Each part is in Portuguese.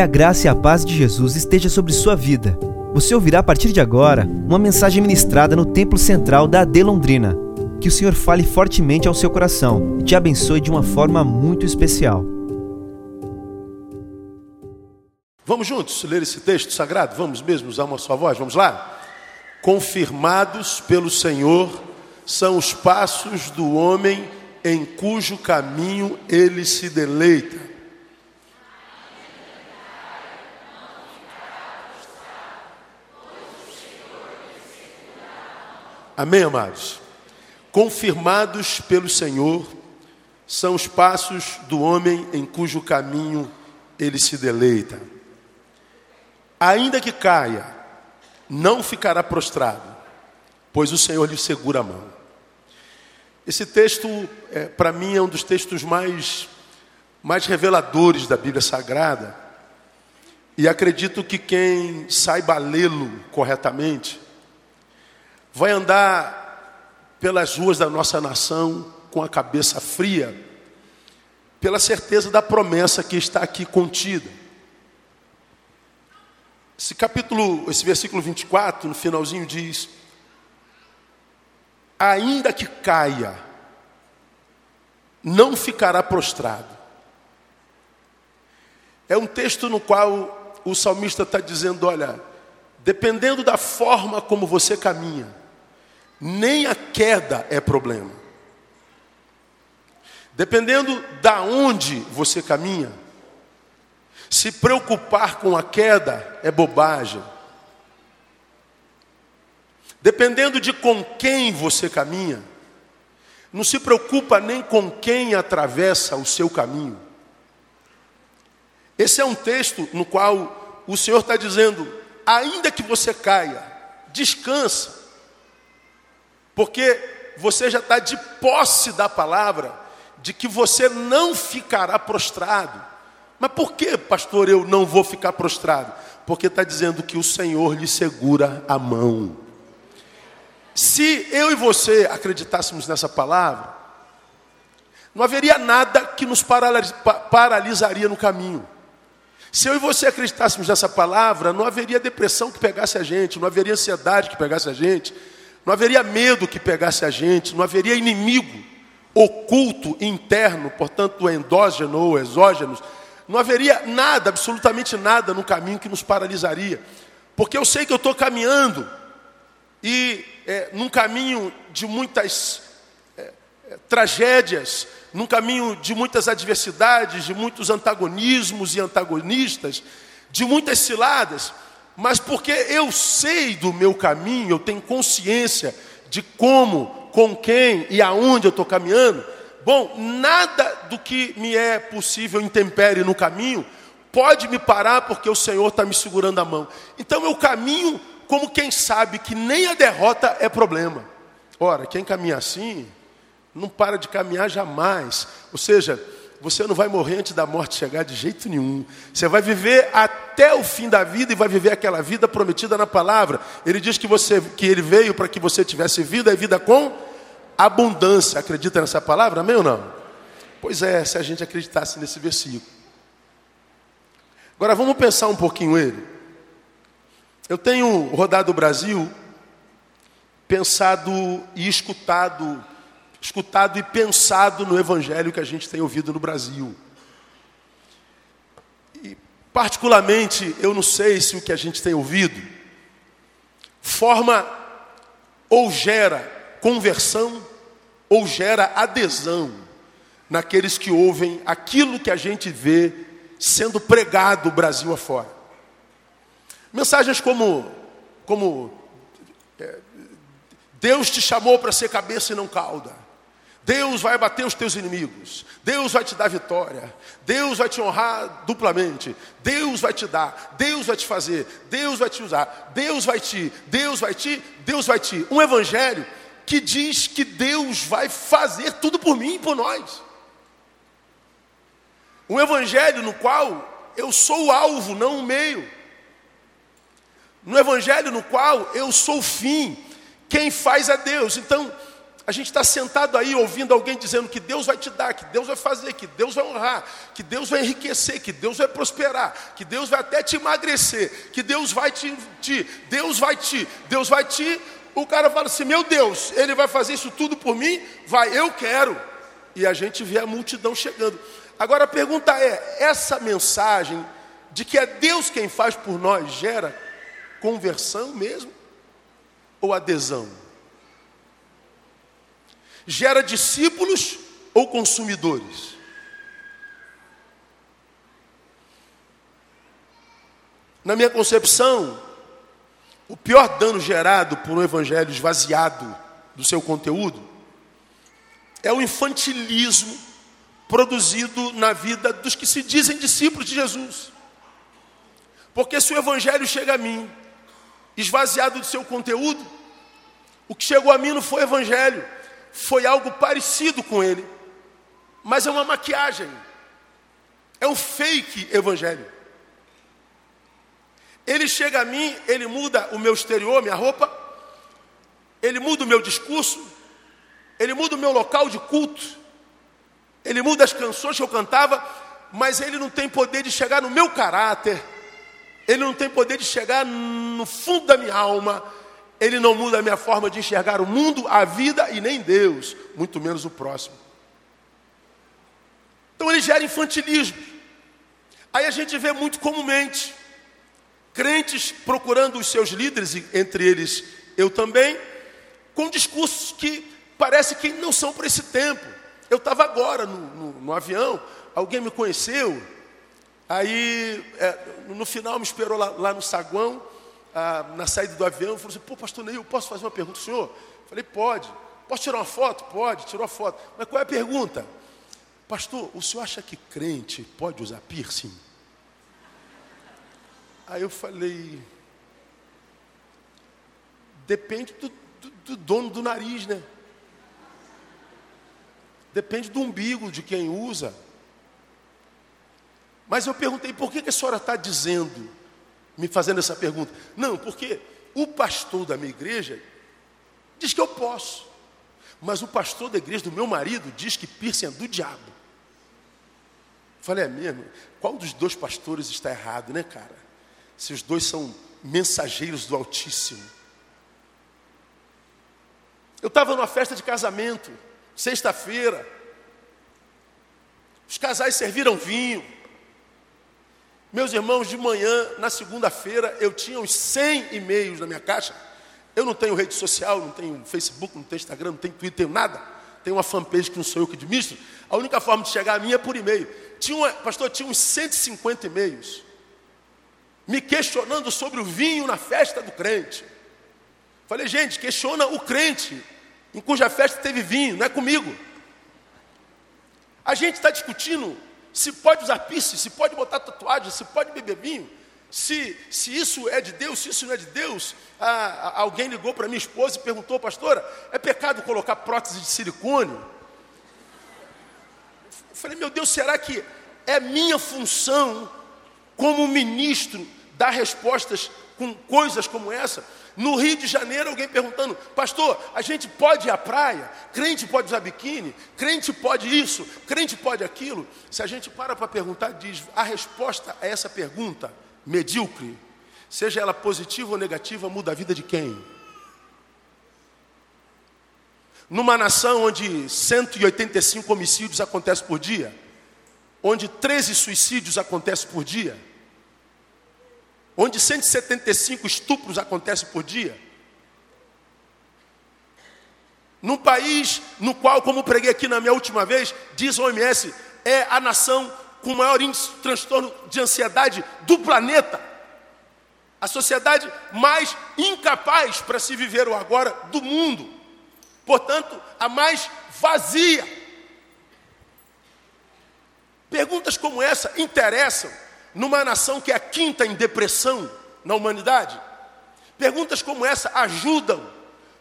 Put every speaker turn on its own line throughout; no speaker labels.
Que a graça e a paz de Jesus esteja sobre sua vida. Você ouvirá a partir de agora uma mensagem ministrada no Templo Central da AD Londrina. Que o Senhor fale fortemente ao seu coração e te abençoe de uma forma muito especial.
Vamos juntos ler esse texto sagrado? Vamos mesmo usar uma só voz? Vamos lá? Confirmados pelo Senhor são os passos do homem em cujo caminho ele se deleita. Amém, amados? Confirmados pelo Senhor são os passos do homem em cujo caminho ele se deleita. Ainda que caia, não ficará prostrado, pois o Senhor lhe segura a mão. Esse texto, é, para mim, é um dos textos mais, mais reveladores da Bíblia Sagrada. E acredito que quem saiba lê-lo corretamente, vai andar pelas ruas da nossa nação com a cabeça fria, pela certeza da promessa que está aqui contida. Esse capítulo, esse versículo 24, no finalzinho diz: Ainda que caia, não ficará prostrado. É um texto no qual o salmista está dizendo: olha, dependendo da forma como você caminha, nem a queda é problema. Dependendo da onde você caminha, se preocupar com a queda é bobagem. Dependendo de com quem você caminha, não se preocupa nem com quem atravessa o seu caminho. Esse é um texto no qual o Senhor está dizendo: ainda que você caia, descansa, porque você já está de posse da palavra, de que você não ficará prostrado. Mas por que, pastor, eu não vou ficar prostrado? Porque está dizendo que o Senhor lhe segura a mão. Se eu e você acreditássemos nessa palavra, não haveria nada que nos paralisaria no caminho. Se eu e você acreditássemos nessa palavra, não haveria depressão que pegasse a gente, não haveria ansiedade que pegasse a gente, não haveria medo que pegasse a gente, não haveria inimigo oculto, interno, portanto endógeno ou exógeno, não haveria nada, absolutamente nada no caminho que nos paralisaria. Porque eu sei que eu estou caminhando e é, num caminho de muitas é, é, tragédias, num caminho de muitas adversidades, de muitos antagonismos e antagonistas, de muitas ciladas mas porque eu sei do meu caminho, eu tenho consciência de como, com quem e aonde eu estou caminhando, bom, nada do que me é possível intempere no caminho pode me parar porque o Senhor está me segurando a mão. Então eu caminho como quem sabe que nem a derrota é problema. Ora, quem caminha assim, não para de caminhar jamais. Ou seja, você não vai morrer antes da morte chegar de jeito nenhum. Você vai viver até o fim da vida e vai viver aquela vida prometida na palavra. Ele diz que você que ele veio para que você tivesse vida e vida com abundância. Acredita nessa palavra, amém ou não? Pois é, se a gente acreditasse nesse versículo. Agora vamos pensar um pouquinho ele. Eu tenho rodado o Brasil, pensado e escutado escutado e pensado no evangelho que a gente tem ouvido no Brasil. E, particularmente, eu não sei se o que a gente tem ouvido forma ou gera conversão ou gera adesão naqueles que ouvem aquilo que a gente vê sendo pregado Brasil afora. Mensagens como, como é, Deus te chamou para ser cabeça e não cauda. Deus vai bater os teus inimigos. Deus vai te dar vitória. Deus vai te honrar duplamente. Deus vai te dar. Deus vai te fazer. Deus vai te usar. Deus vai te. Deus vai te. Deus vai te. Um evangelho que diz que Deus vai fazer tudo por mim e por nós. Um evangelho no qual eu sou o alvo, não o meio. Um evangelho no qual eu sou o fim. Quem faz é Deus. Então, A gente está sentado aí ouvindo alguém dizendo que Deus vai te dar, que Deus vai fazer, que Deus vai honrar, que Deus vai enriquecer, que Deus vai prosperar, que Deus vai até te emagrecer, que Deus vai te, te Deus vai te, Deus vai te. O cara fala assim: Meu Deus, ele vai fazer isso tudo por mim? Vai, eu quero. E a gente vê a multidão chegando. Agora a pergunta é: essa mensagem de que é Deus quem faz por nós gera conversão mesmo? Ou adesão? Gera discípulos ou consumidores? Na minha concepção, o pior dano gerado por um evangelho esvaziado do seu conteúdo é o infantilismo produzido na vida dos que se dizem discípulos de Jesus. Porque se o evangelho chega a mim, esvaziado do seu conteúdo, o que chegou a mim não foi evangelho, foi algo parecido com ele, mas é uma maquiagem, é um fake evangelho. Ele chega a mim, ele muda o meu exterior, minha roupa, ele muda o meu discurso, ele muda o meu local de culto, ele muda as canções que eu cantava, mas ele não tem poder de chegar no meu caráter, ele não tem poder de chegar no fundo da minha alma, ele não muda a minha forma de enxergar o mundo, a vida e nem Deus, muito menos o próximo. Então ele gera infantilismo. Aí a gente vê muito comumente crentes procurando os seus líderes, entre eles eu também, com discursos que parece que não são para esse tempo. Eu estava agora no, no, no, avião, alguém me conheceu, aí é, no final me esperou lá, lá no saguão, ah, na saída do avião, falou assim, pô, pastor Neil, posso fazer uma pergunta senhor? Falei, pode. Posso tirar uma foto? Pode, tirou a foto. Mas qual é a pergunta? Pastor, o senhor acha que crente pode usar piercing? Aí eu falei, depende do, do, do dono do nariz, né? Depende do umbigo de quem usa. Mas eu perguntei, por que, que a senhora está dizendo, me fazendo essa pergunta? Não, porque o pastor da minha igreja diz que eu posso. Mas o pastor da igreja do meu marido diz que piercing é do diabo. Falei, é mesmo? Qual dos dois pastores está errado, né, cara? Se os dois são mensageiros do Altíssimo. Eu estava numa festa de casamento sexta-feira. Os casais serviram vinho. Meus irmãos, de manhã, na segunda-feira, eu tinha uns 100 e-mails na minha caixa. Eu não tenho rede social, não tenho Facebook, não tenho Instagram, não tenho Twitter, tenho nada. Tenho uma fanpage que não sou eu que administro. A única forma de chegar a mim é por e-mail. Tinha uma, pastor, tinha uns 150 e-mails me questionando sobre o vinho na festa do crente. Falei, gente, questiona o crente em cuja festa teve vinho, não é comigo. A gente está discutindo se pode usar piercing, se pode botar tatuagem, se pode beber vinho, se, se isso é de Deus, se isso não é de Deus. Ah, alguém ligou para minha esposa e perguntou, pastora, é pecado colocar prótese de silicone? Eu falei, meu Deus, será que é minha função como ministro dar respostas com coisas como essa? No Rio de Janeiro, alguém perguntando, pastor, a gente pode ir à praia? Crente pode usar biquíni? Crente pode isso? Crente pode aquilo? Se a gente para para perguntar, diz, a resposta a essa pergunta, medíocre, seja ela positiva ou negativa, muda a vida de quem? Numa nação onde 185 homicídios acontecem por dia, onde 13 suicídios acontecem por dia, onde 175 estupros acontecem por dia. Num país no qual, como preguei aqui na minha última vez, diz a OMS, é a nação com maior índice de transtorno de ansiedade do planeta. A sociedade mais incapaz para se viver o agora do mundo. Portanto, a mais vazia. Perguntas como essa interessam numa nação que é a quinta em depressão na humanidade? Perguntas como essa ajudam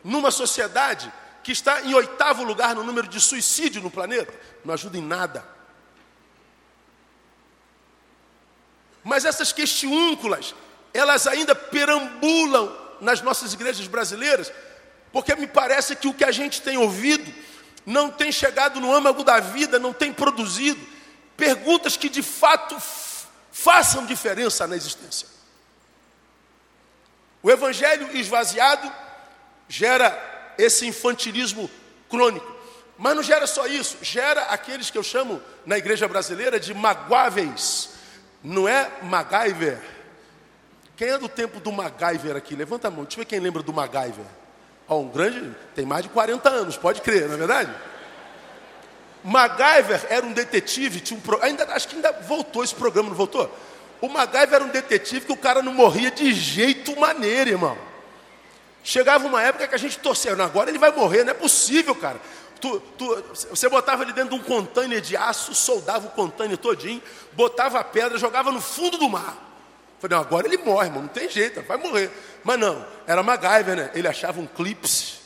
numa sociedade que está em oitavo lugar no número de suicídio no planeta? Não ajuda em nada. Mas essas questiúnculas, elas ainda perambulam nas nossas igrejas brasileiras, Porque me parece que o que a gente tem ouvido não tem chegado no âmago da vida, não tem produzido perguntas que de fato façam diferença na existência. O evangelho esvaziado gera esse infantilismo crônico. Mas não gera só isso, gera aqueles que eu chamo na igreja brasileira de magoáveis. Não é MacGyver. Quem é do tempo do MacGyver aqui? Levanta a mão, deixa eu ver quem lembra do MacGyver. Ó, um grande, tem mais de 40 anos, pode crer, não é verdade? MacGyver era um detetive, tinha um pro... ainda, acho que ainda voltou esse programa, não voltou? O MacGyver era um detetive que o cara não morria de jeito maneiro, irmão. Chegava uma época que a gente torcia, agora ele vai morrer, não é possível, cara. Tu, tu, você botava ele dentro de um container de aço, soldava o container todinho, botava a pedra, jogava no fundo do mar. Falei, não, agora ele morre, irmão, não tem jeito, vai morrer. Mas não, era MacGyver, né? Ele achava um clips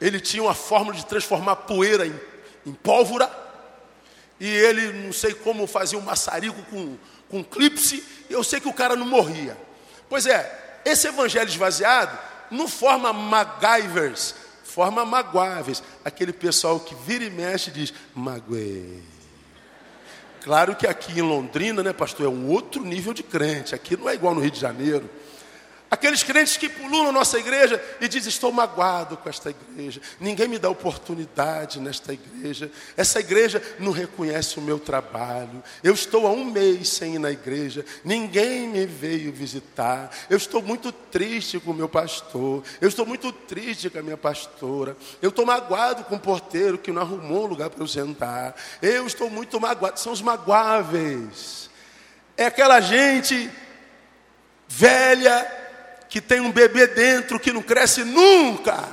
Ele tinha uma fórmula de transformar poeira em, em pólvora. E ele, não sei como, fazia um maçarico com, com clipse. Eu sei que o cara não morria. Pois é, esse evangelho esvaziado não forma MacGyvers, forma magoáveis. Aquele pessoal que vira e mexe diz, magoei. Claro que aqui em Londrina, né, pastor, é um outro nível de crente. Aqui não é igual no Rio de Janeiro. Aqueles crentes que na nossa igreja e dizem: Estou magoado com esta igreja, ninguém me dá oportunidade nesta igreja, essa igreja não reconhece o meu trabalho, eu estou há um mês sem ir na igreja, ninguém me veio visitar, eu estou muito triste com o meu pastor, eu estou muito triste com a minha pastora, eu estou magoado com o porteiro que não arrumou um lugar para eu sentar, eu estou muito magoado, são os magoáveis, é aquela gente velha que tem um bebê dentro que não cresce nunca.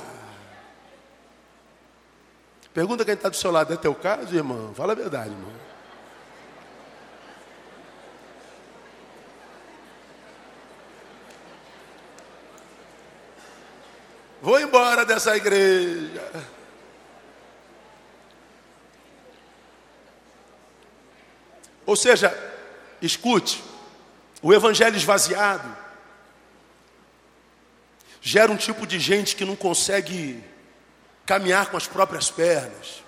Pergunta quem está do seu lado, é teu caso, irmão? Fala a verdade, irmão. Vou embora dessa igreja. Ou seja, escute, o evangelho esvaziado gera um tipo de gente que não consegue caminhar com as próprias pernas.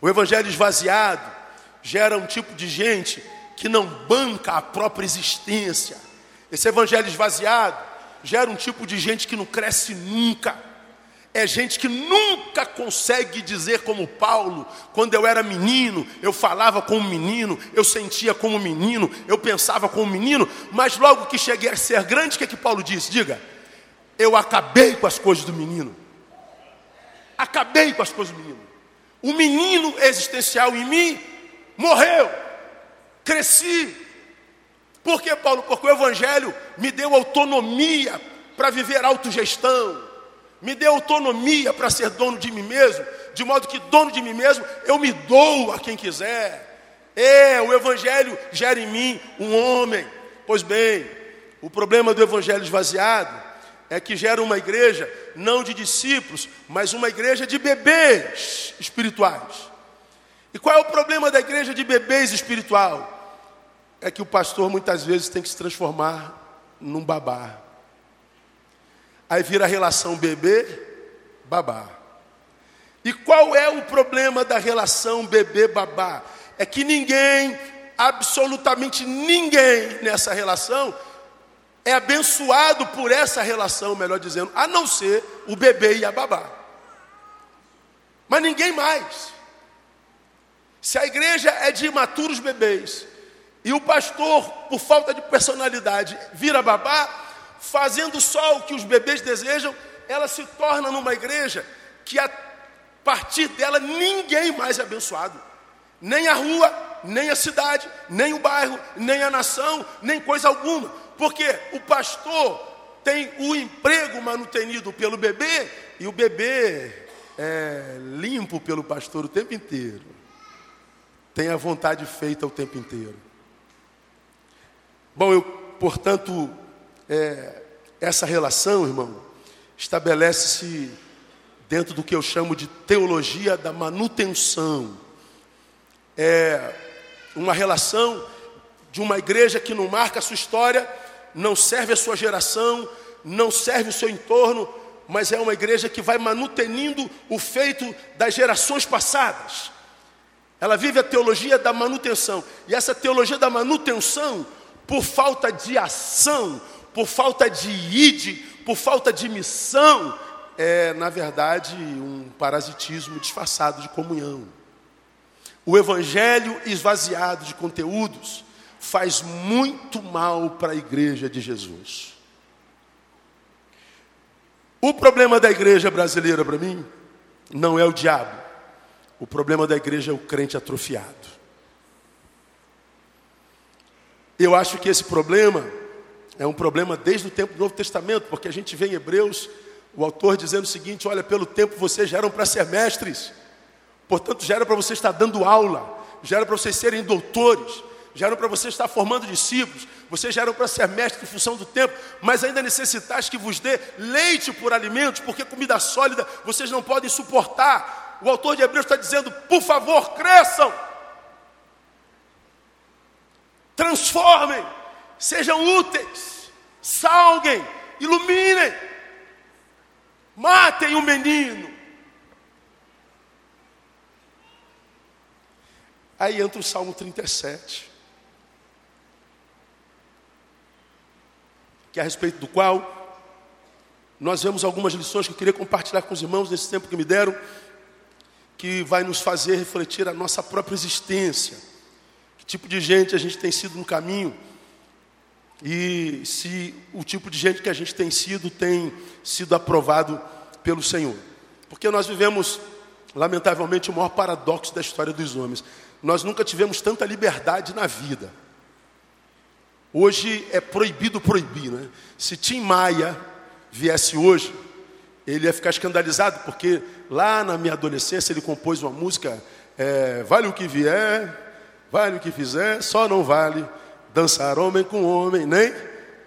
O evangelho esvaziado gera um tipo de gente que não banca a própria existência. Esse evangelho esvaziado gera um tipo de gente que não cresce nunca. É gente que nunca consegue dizer como Paulo, quando eu era menino, eu falava como menino, eu sentia como menino, eu pensava como menino, mas logo que cheguei a ser grande, o que é que Paulo disse? Diga, eu acabei com as coisas do menino. Acabei com as coisas do menino. O menino existencial em mim morreu. Cresci. Por que, Paulo? Porque o Evangelho me deu autonomia para viver autogestão me dê autonomia para ser dono de mim mesmo, de modo que dono de mim mesmo eu me dou a quem quiser. É, o Evangelho gera em mim um homem. Pois bem, o problema do Evangelho esvaziado é que gera uma igreja não de discípulos, mas uma igreja de bebês espirituais. E qual é o problema da igreja de bebês espiritual? É que o pastor muitas vezes tem que se transformar num babá. Aí vira a relação bebê-babá. E qual é o problema da relação bebê-babá? É que ninguém, absolutamente ninguém nessa relação, é abençoado por essa relação, melhor dizendo, a não ser o bebê e a babá. Mas ninguém mais. Se a igreja é de imaturos bebês e o pastor, por falta de personalidade, vira babá, fazendo só o que os bebês desejam, ela se torna numa igreja que a partir dela ninguém mais é abençoado. Nem a rua, nem a cidade, nem o bairro, nem a nação, nem coisa alguma. Porque o pastor tem o emprego manutenido pelo bebê e o bebê é limpo pelo pastor o tempo inteiro. Tem a vontade feita o tempo inteiro. Bom, eu, portanto, é, essa relação, irmão, estabelece-se dentro do que eu chamo de teologia da manutenção. É uma relação de uma igreja que não marca a sua história, não serve a sua geração, não serve o seu entorno, mas é uma igreja que vai manutenindo o feito das gerações passadas. Ela vive a teologia da manutenção. E essa teologia da manutenção, por falta de ação, por falta de ide, por falta de missão, é, na verdade, um parasitismo disfarçado de comunhão. O evangelho esvaziado de conteúdos faz muito mal para a igreja de Jesus. O problema da igreja brasileira para mim não é o diabo. O problema da igreja é o crente atrofiado. Eu acho que esse problema é um problema desde o tempo do Novo Testamento, porque a gente vê em Hebreus o autor dizendo o seguinte: olha, pelo tempo vocês já eram para ser mestres, portanto já era para você estar dando aula, já era para vocês serem doutores, já eram para você estar formando discípulos, vocês já eram para ser mestres em função do tempo, mas ainda necessitais que vos dê leite por alimentos, porque comida sólida vocês não podem suportar. O autor de Hebreus está dizendo: por favor, cresçam, transformem, sejam úteis, salguem, iluminem, matem o menino. Aí entra o Salmo 37. Que é a respeito do qual nós vemos algumas lições que eu queria compartilhar com os irmãos nesse tempo que me deram, que vai nos fazer refletir a nossa própria existência. Que tipo de gente a gente tem sido no caminho e se o tipo de gente que a gente tem sido tem sido aprovado pelo Senhor. Porque nós vivemos, lamentavelmente, o maior paradoxo da história dos homens. Nós nunca tivemos tanta liberdade na vida. Hoje é proibido proibir, né? Se Tim Maia viesse hoje, ele ia ficar escandalizado, porque lá na minha adolescência ele compôs uma música, é, vale o que vier, vale o que fizer, só não vale dançar homem com homem, nem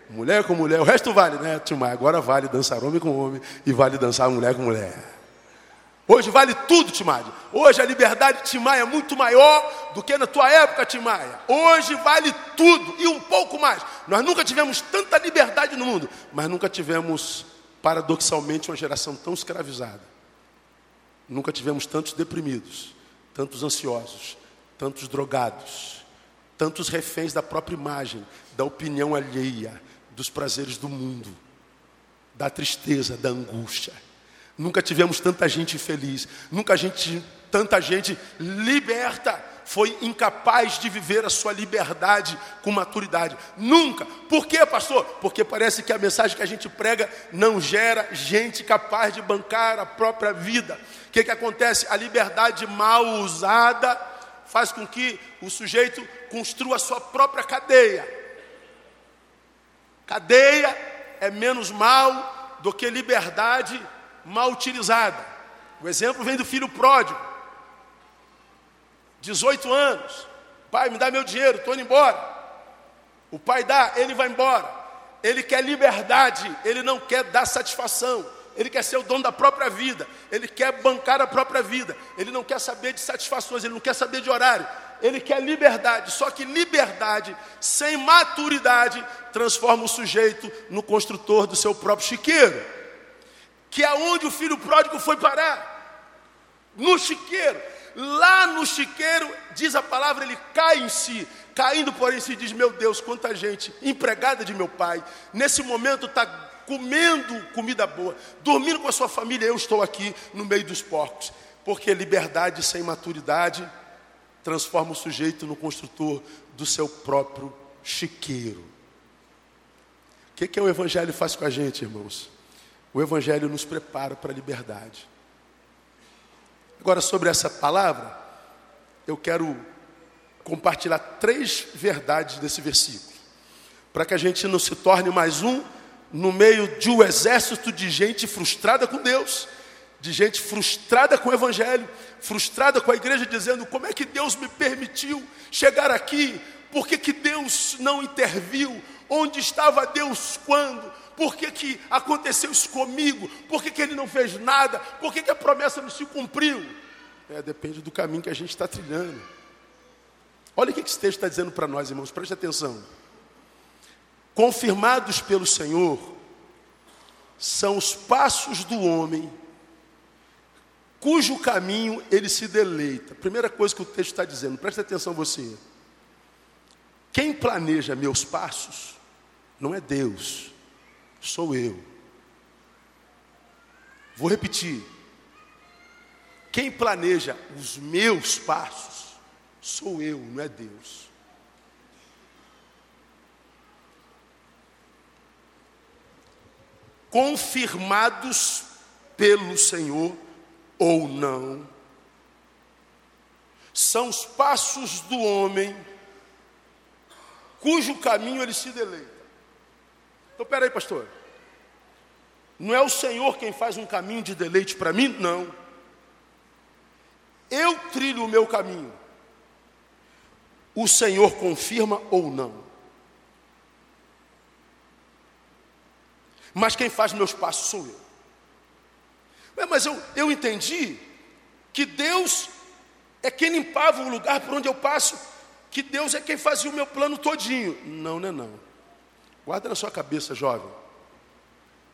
mulher com mulher, o resto vale, né, Tim Maia? Agora vale dançar homem com homem e vale dançar mulher com mulher. Hoje vale tudo, Timaia. Hoje a liberdade de Timaia é muito maior do que na tua época, Timaia. Hoje vale tudo e um pouco mais. Nós nunca tivemos tanta liberdade no mundo, mas nunca tivemos, paradoxalmente, uma geração tão escravizada. Nunca tivemos tantos deprimidos, tantos ansiosos, tantos drogados, tantos reféns da própria imagem, da opinião alheia, dos prazeres do mundo, da tristeza, da angústia. Nunca tivemos tanta gente feliz, nunca gente, tanta gente liberta, foi incapaz de viver a sua liberdade com maturidade. Nunca. Por quê, pastor? Porque parece que a mensagem que a gente prega não gera gente capaz de bancar a própria vida. O que, que acontece? A liberdade mal usada faz com que o sujeito construa a sua própria cadeia. Cadeia é menos mal do que liberdade mal utilizada. O exemplo vem do filho pródigo. 18 anos. Pai, me dá meu dinheiro, estou indo embora. O pai dá, ele vai embora. Ele quer liberdade, ele não quer dar satisfação. Ele quer ser o dono da própria vida. Ele quer bancar a própria vida. Ele não quer saber de satisfações, ele não quer saber de horário. Ele quer liberdade. Só que liberdade sem maturidade transforma o sujeito no construtor do seu próprio chiqueiro que é onde o filho pródigo foi parar no chiqueiro. Lá no chiqueiro, diz a palavra, ele cai em si. Caindo, porém, se diz: Meu Deus, quanta gente, empregada de meu pai, nesse momento está comendo comida boa, dormindo com a sua família. Eu estou aqui no meio dos porcos, porque liberdade sem maturidade transforma o sujeito no construtor do seu próprio chiqueiro. O que, que o Evangelho faz com a gente, irmãos? O Evangelho nos prepara para a liberdade. Agora, sobre essa palavra, eu quero compartilhar três verdades desse versículo, para que a gente não se torne mais um no meio de um exército de gente frustrada com Deus, de gente frustrada com o Evangelho, frustrada com a igreja, dizendo: como é que Deus me permitiu chegar aqui? Por que, que Deus não interviu? Onde estava Deus quando? Por que, que aconteceu isso comigo? Por que, que ele não fez nada? Por que, que a promessa não se cumpriu? É, depende do caminho que a gente está trilhando. Olha o que esse texto está dizendo para nós, irmãos, preste atenção. confirmados pelo Senhor, são os passos do homem cujo caminho ele se deleita. Primeira coisa que o texto está dizendo, preste atenção você. Quem planeja meus passos não é Deus, sou eu. Vou repetir. Quem planeja os meus passos sou eu, não é Deus. Confirmados pelo Senhor ou não, são os passos do homem cujo caminho ele se deleita. Então, peraí, pastor. Não é o Senhor quem faz um caminho de deleite para mim? Não. Eu trilho o meu caminho. O Senhor confirma ou não? Mas quem faz meus passos sou eu. Mas eu, eu entendi que Deus é quem limpava o lugar por onde eu passo, que Deus é quem fazia o meu plano todinho. Não, não é não. Guarda na sua cabeça, jovem.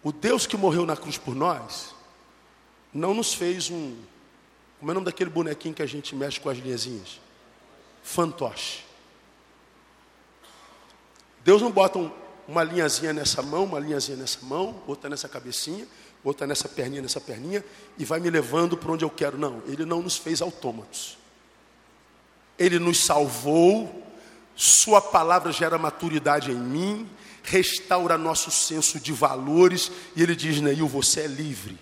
O Deus que morreu na cruz por nós, não nos fez um. Como é o nome daquele bonequinho que a gente mexe com as linhazinhas? Fantoche. Deus não bota um, uma linhazinha nessa mão, uma linhazinha nessa mão, outra nessa cabecinha, outra nessa perninha, nessa perninha, e vai me levando para onde eu quero. Não, Ele não nos fez autômatos. Ele nos salvou, Sua palavra gera maturidade em mim, restaura nosso senso de valores, e Ele diz, Neil, você é livre.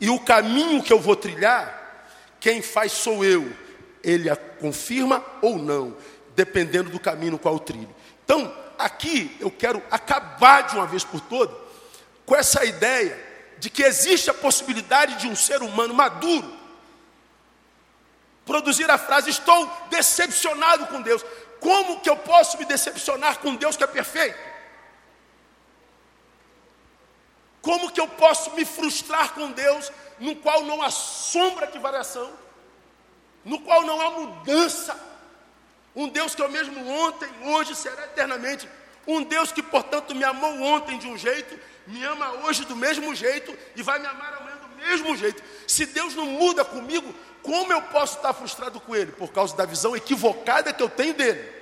E o caminho que eu vou trilhar, quem faz sou eu. Ele a confirma ou não, dependendo do caminho no qual eu trilho. Então, aqui eu quero acabar de uma vez por todas com essa ideia de que existe a possibilidade de um ser humano maduro produzir a frase: Estou decepcionado com Deus. Como que eu posso me decepcionar com Deus que é perfeito? Como que eu posso me frustrar com Deus, no qual não há sombra de variação, no qual não há mudança? Um Deus que é o mesmo ontem, hoje será eternamente. Um Deus que, portanto, me amou ontem de um jeito, me ama hoje do mesmo jeito e vai me amar amanhã mesmo jeito. Se Deus não muda comigo, como eu posso estar frustrado com Ele? Por causa da visão equivocada que eu tenho dele.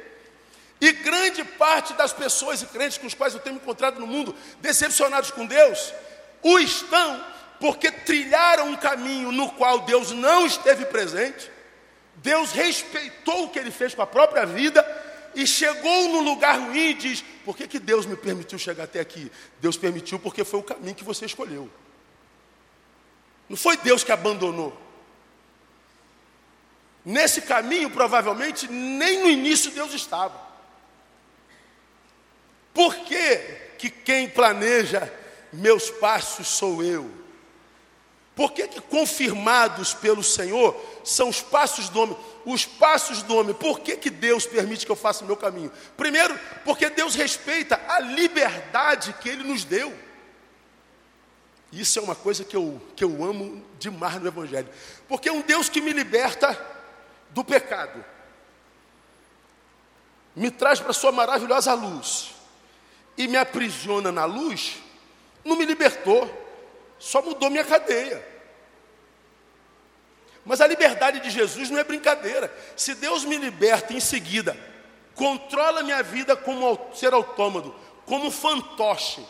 E grande parte das pessoas e crentes com os quais eu tenho me encontrado no mundo, decepcionados com Deus, o estão porque trilharam um caminho no qual Deus não esteve presente, Deus respeitou o que ele fez com a própria vida e chegou no lugar ruim e diz: Por que, que Deus me permitiu chegar até aqui? Deus permitiu porque foi o caminho que você escolheu. Não foi Deus que abandonou. Nesse caminho, provavelmente, nem no início Deus estava. Por que, que quem planeja meus passos sou eu? Por que, que confirmados pelo Senhor são os passos do homem? Os passos do homem, por que, que Deus permite que eu faça o meu caminho? Primeiro, porque Deus respeita a liberdade que Ele nos deu. Isso é uma coisa que eu, que eu amo demais no Evangelho. Porque é um Deus que me liberta do pecado, me traz para Sua maravilhosa luz e me aprisiona na luz, não me libertou, só mudou minha cadeia. Mas a liberdade de Jesus não é brincadeira. Se Deus me liberta em seguida, controla minha vida como ser autômato, como fantoche,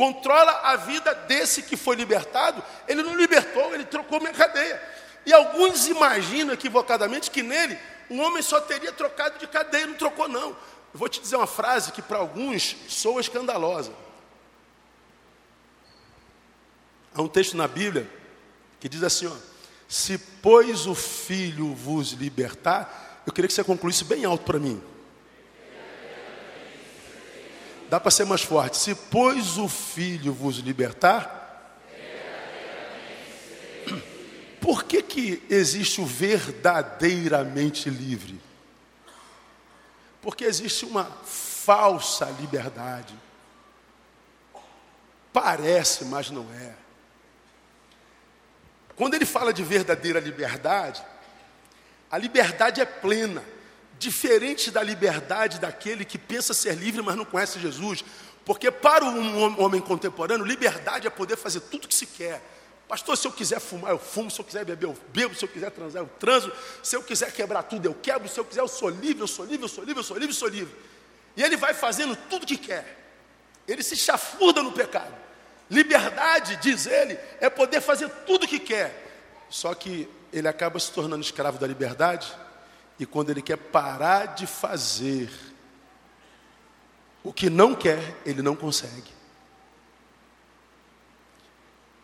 controla a vida desse que foi libertado, ele não libertou, ele trocou minha cadeia. E alguns imaginam equivocadamente que nele o homem só teria trocado de cadeia, não trocou não. Eu vou te dizer uma frase que para alguns soa escandalosa. Há um texto na Bíblia que diz assim: ó, se pois o Filho vos libertar, eu queria que você concluísse bem alto para mim. Dá para ser mais forte. Se pois o Filho vos libertar, por que, que existe o verdadeiramente livre? Porque existe uma falsa liberdade. Parece, mas não é. Quando ele fala de verdadeira liberdade, a liberdade é plena. Diferente da liberdade daquele que pensa ser livre, mas não conhece Jesus. Porque para um homem contemporâneo, liberdade é poder fazer tudo o que se quer. Pastor, se eu quiser fumar, eu fumo. Se eu quiser beber, eu bebo. Se eu quiser transar, eu transo. Se eu quiser quebrar tudo, eu quebro. Se eu quiser, eu sou livre, eu sou livre, eu sou livre, eu sou livre, eu sou livre. E ele vai fazendo tudo o que quer. Ele se chafurda no pecado. Liberdade, diz ele, é poder fazer tudo o que quer. Só que ele acaba se tornando escravo da liberdade. E quando ele quer parar de fazer o que não quer, ele não consegue.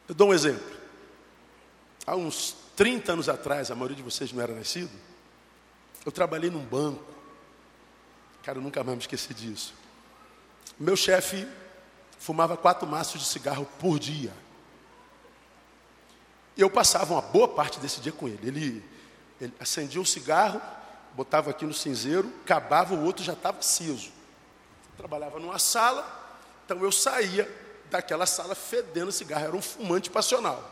Eu dou um exemplo. Há uns 30 anos atrás, a maioria de vocês não era nascido, eu trabalhei num banco. Cara, eu nunca mais me esqueci disso. Meu chefe fumava quatro maços de cigarro por dia. Eu passava uma boa parte desse dia com ele. Ele, ele acendia um cigarro, botava aqui no cinzeiro, acabava, o outro já estava. Eu trabalhava numa sala, então eu saía daquela sala fedendo cigarro, era um fumante passional.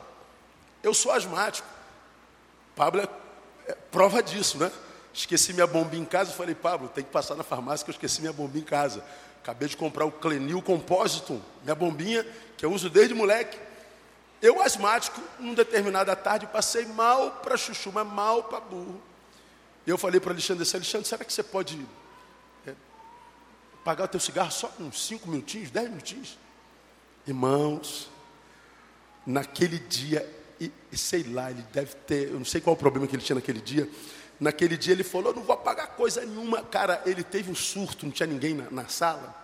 Eu sou asmático. Pablo é, é prova disso, né? Esqueci minha bombinha em casa, falei, Pablo, tem que passar na farmácia que eu esqueci minha bombinha em casa. Acabei de comprar o Clenil Compositum, minha bombinha, que eu uso desde moleque. Eu, asmático, numa determinada tarde, passei mal para chuchu, mas mal para burro. E eu falei para Alexandre assim, Alexandre, será que você pode é, pagar o teu cigarro só uns cinco minutinhos, dez minutinhos? Irmãos, naquele dia, e, e, sei lá, ele deve ter, eu não sei qual o problema que ele tinha naquele dia. Naquele dia ele falou: não vou pagar coisa nenhuma. Cara, ele teve um surto, não tinha ninguém na, na sala.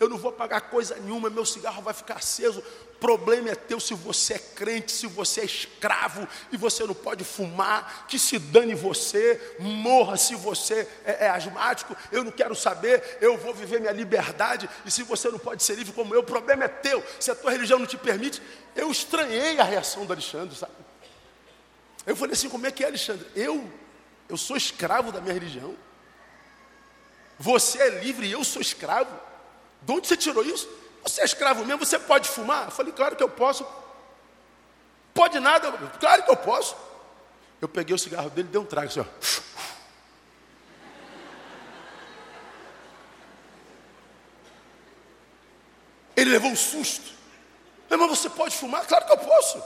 Eu não vou pagar coisa nenhuma, meu cigarro vai ficar aceso. Problema é teu se você é crente, se você é escravo e você não pode fumar, que se dane você, morra se você é, é asmático, eu não quero saber, eu vou viver minha liberdade, e se você não pode ser livre como eu, o problema é teu, se a tua religião não te permite. Eu estranhei a reação do Alexandre, sabe? Eu falei assim: como é que é, Alexandre? Eu, eu sou escravo da minha religião. Você é livre e eu sou escravo. De onde você tirou isso? Você é escravo mesmo, você pode fumar? Eu falei, claro que eu posso. Pode nada? Claro que eu posso. Eu peguei o cigarro dele dei um trago assim, ó. Ele levou um susto. Mas você pode fumar? Claro que eu posso.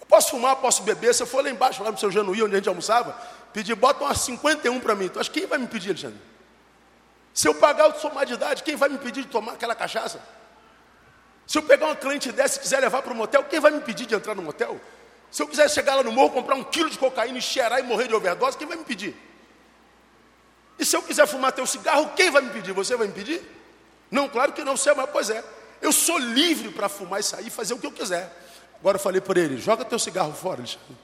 Eu posso fumar, posso beber. Se eu for lá embaixo, lá no seu Januí, onde a gente almoçava, pedir, bota umas 51 para mim. Então, acho que quem vai me pedir, Alexandre? Se eu pagar o somar de idade, quem vai me pedir de tomar aquela cachaça? Se eu pegar uma cliente dessa e quiser levar para o motel, quem vai me pedir de entrar no motel? Se eu quiser chegar lá no morro, comprar um quilo de cocaína e cheirar e morrer de overdose, quem vai me pedir? E se eu quiser fumar teu cigarro, quem vai me pedir? Você vai me pedir? Não, claro que não, você, mas pois é. Eu sou livre para fumar e sair e fazer o que eu quiser. Agora eu falei para ele, joga teu cigarro fora, Alexandre.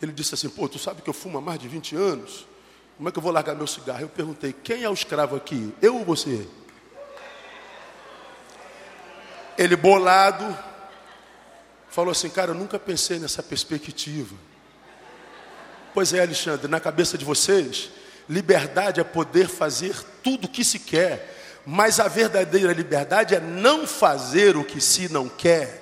Ele disse assim, pô, tu sabe que eu fumo há mais de 20 anos? Como é que eu vou largar meu cigarro? Eu perguntei: quem é o escravo aqui? Eu ou você? Ele bolado falou assim: cara, eu nunca pensei nessa perspectiva. Pois é, Alexandre, na cabeça de vocês, liberdade é poder fazer tudo o que se quer, mas a verdadeira liberdade é não fazer o que se não quer.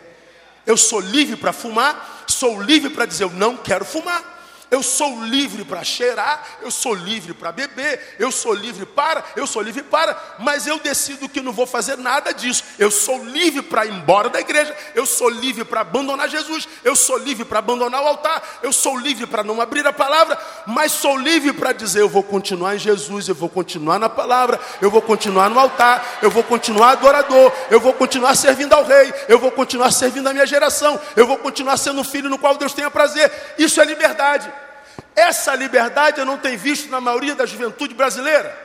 Eu sou livre para fumar, sou livre para dizer eu não quero fumar. Eu sou livre para cheirar, eu sou livre para beber, eu sou livre para, eu sou livre para, mas eu decido que não vou fazer nada disso. Eu sou livre para ir embora da igreja, eu sou livre para abandonar Jesus, eu sou livre para abandonar o altar, eu sou livre para não abrir a palavra, mas sou livre para dizer: eu vou continuar em Jesus, eu vou continuar na palavra, eu vou continuar no altar, eu vou continuar adorador, eu vou continuar servindo ao Rei, eu vou continuar servindo a minha geração, eu vou continuar sendo filho no qual Deus tenha prazer. Isso é liberdade. Essa liberdade eu não tenho visto na maioria da juventude brasileira,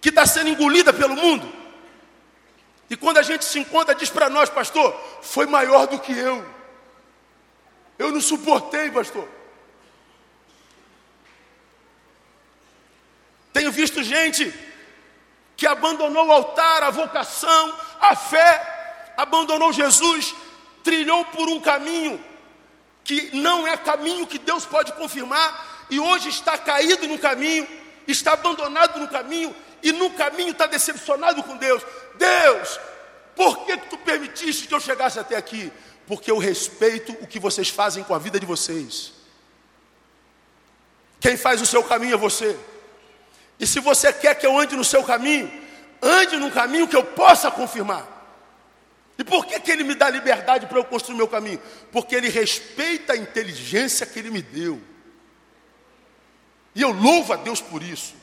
que está sendo engolida pelo mundo. E quando a gente se encontra, diz para nós, pastor, foi maior do que eu. Eu não suportei, pastor. Tenho visto gente que abandonou o altar, a vocação, a fé, abandonou Jesus, trilhou por um caminho que não é caminho que Deus pode confirmar, e hoje está caído no caminho, está abandonado no caminho, e no caminho está decepcionado com Deus. Deus, por que, que tu permitiste que eu chegasse até aqui? Porque eu respeito o que vocês fazem com a vida de vocês. Quem faz o seu caminho é você. E se você quer que eu ande no seu caminho, ande num caminho que eu possa confirmar. E por que, que ele me dá liberdade para eu construir meu caminho? Porque ele respeita a inteligência que ele me deu. E eu louvo a Deus por isso.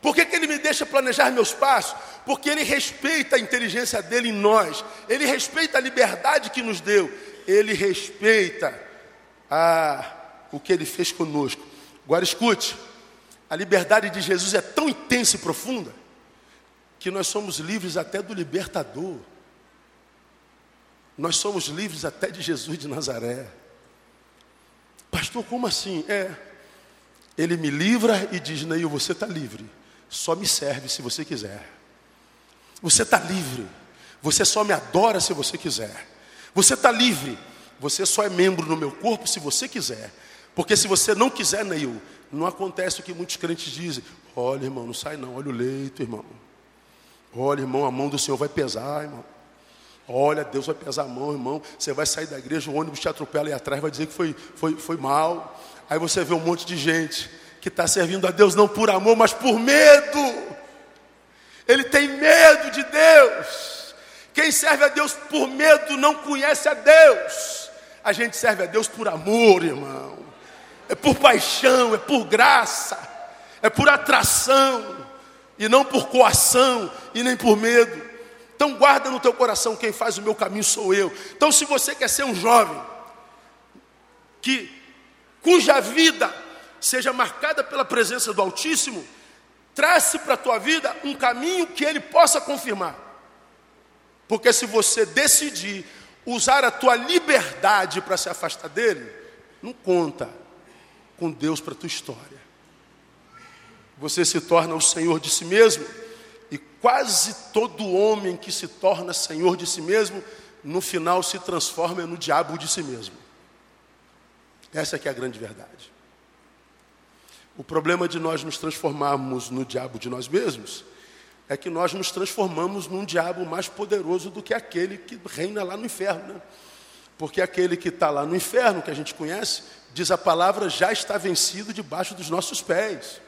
Por que, que ele me deixa planejar meus passos? Porque ele respeita a inteligência dele em nós. Ele respeita a liberdade que nos deu. Ele respeita a, o que ele fez conosco. Agora escute: a liberdade de Jesus é tão intensa e profunda que nós somos livres até do libertador. Nós somos livres até de Jesus de Nazaré. Pastor, como assim? É. Ele me livra e diz: Neil, você está livre. Só me serve se você quiser. Você está livre. Você só me adora se você quiser. Você está livre. Você só é membro no meu corpo se você quiser. Porque se você não quiser, Neil, não acontece o que muitos crentes dizem. Olha, irmão, não sai não. Olha o leito, irmão. Olha, irmão, a mão do Senhor vai pesar, irmão. Olha, Deus vai pesar a mão, irmão. Você vai sair da igreja, o ônibus te atropela aí atrás, vai dizer que foi, foi, foi mal. Aí você vê um monte de gente que está servindo a Deus não por amor, mas por medo. Ele tem medo de Deus. Quem serve a Deus por medo não conhece a Deus. A gente serve a Deus por amor, irmão. É por paixão, é por graça, é por atração, e não por coação e nem por medo. Então guarda no teu coração, quem faz o meu caminho sou eu. Então se você quer ser um jovem que cuja vida seja marcada pela presença do Altíssimo, trace para a tua vida um caminho que ele possa confirmar. Porque se você decidir usar a tua liberdade para se afastar dele, não conta com Deus para a tua história. Você se torna o Senhor de si mesmo quase todo homem que se torna senhor de si mesmo, no final se transforma no diabo de si mesmo. Essa é, a grande verdade. O problema de nós nos transformarmos no diabo de nós mesmos é que nós nos transformamos num diabo mais poderoso do que aquele que reina lá no inferno. Né? Porque aquele que está lá no inferno, que a gente conhece, diz a palavra, já está vencido debaixo dos nossos pés.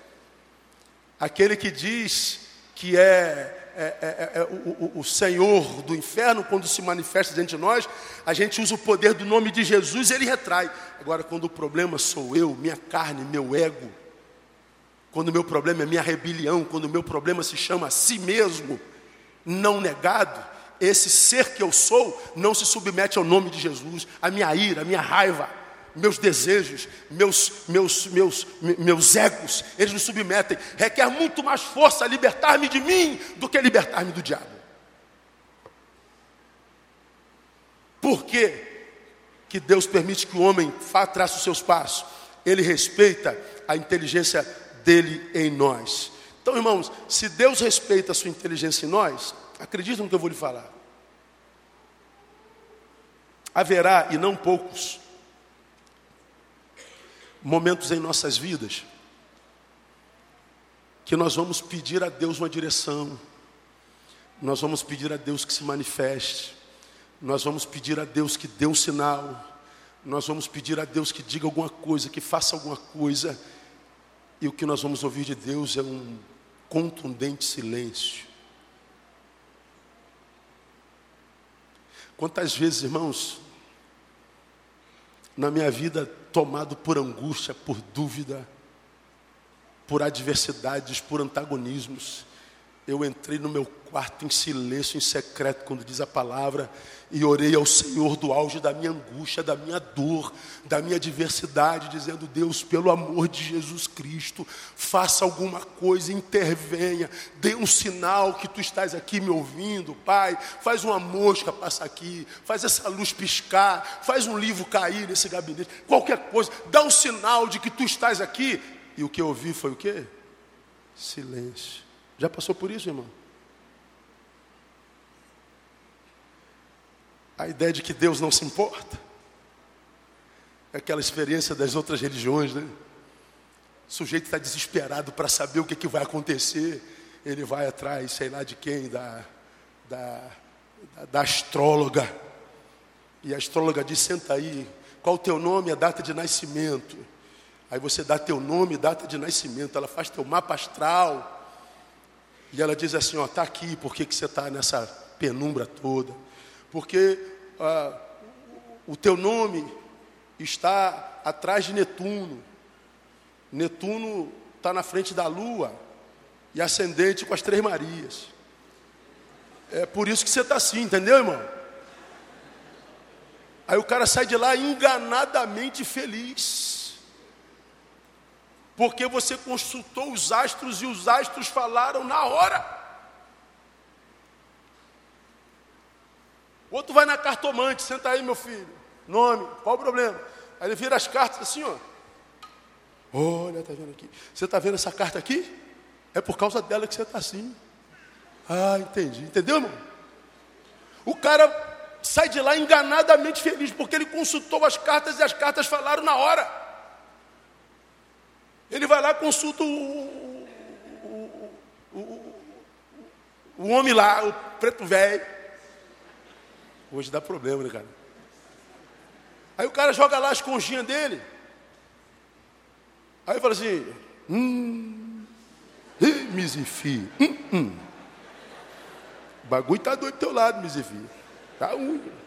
Aquele que diz que é, é, é, é o, o, Senhor do inferno, quando se manifesta diante de nós, a gente usa o poder do nome de Jesus e ele retrai. Agora, quando o problema sou eu, minha carne, meu ego, quando o meu problema é minha rebelião, quando o meu problema se chama a si mesmo, não negado, esse ser que eu sou não se submete ao nome de Jesus, a minha ira, a minha raiva meus desejos, meus, meus, meus, meus egos, eles me submetem. Requer muito mais força libertar-me de mim do que libertar-me do diabo. Por que, Deus permite que o homem trace os seus passos? Ele respeita a inteligência dele em nós. Então, irmãos, se Deus respeita a sua inteligência em nós, acreditem no que eu vou lhe falar. Haverá, e não poucos, momentos em nossas vidas que nós vamos pedir a Deus uma direção, nós vamos pedir a Deus que se manifeste, nós vamos pedir a Deus que dê um sinal, nós vamos pedir a Deus que diga alguma coisa, que faça alguma coisa, e o que nós vamos ouvir de Deus é um contundente silêncio. Quantas vezes, irmãos, na minha vida tomado por angústia, por dúvida, por adversidades, por antagonismos. Eu entrei no meu quarto em silêncio, em secreto, quando diz a palavra, e orei ao Senhor do auge da minha angústia, da minha dor, da minha adversidade, dizendo: Deus, pelo amor de Jesus Cristo, faça alguma coisa, intervenha, dê um sinal que tu estás aqui me ouvindo, Pai. Faz uma mosca passar aqui, faz essa luz piscar, faz um livro cair nesse gabinete, qualquer coisa, dá um sinal de que tu estás aqui. E o que eu ouvi foi o quê? Silêncio. Já passou por isso, irmão? A ideia de que Deus não se importa. É aquela experiência das outras religiões, né? O sujeito está desesperado para saber o que, que vai acontecer. Ele vai atrás, sei lá de quem, da, da, da, da astróloga. E a astróloga diz: senta aí, qual o teu nome, a data de nascimento? Aí você dá teu nome, data de nascimento, ela faz teu mapa astral. E ela diz assim, ó, tá aqui, por que, que você está nessa penumbra toda? Porque ah, o teu nome está atrás de Netuno. Netuno está na frente da Lua e ascendente com as três Marias. É por isso que você está assim, entendeu, irmão? Aí o cara sai de lá enganadamente feliz. Porque você consultou os astros e os astros falaram na hora. Outro vai na cartomante, senta aí, meu filho. Nome, qual o problema? Aí ele vira as cartas assim, ó. Olha, tá vendo aqui. Você está vendo essa carta aqui? É por causa dela que você está assim. Ah, entendi. Entendeu, irmão? O cara sai de lá enganadamente feliz, porque ele consultou as cartas e as cartas falaram na hora. Ele vai lá, consulta o, o, o, o homem lá, o preto velho. Hoje dá problema, né, cara? Aí o cara joga lá as conchinhas dele. Aí fala assim: Hum, Mizifi, hum, hum. O bagulho tá doido do teu lado, Mizifi. Tá unha.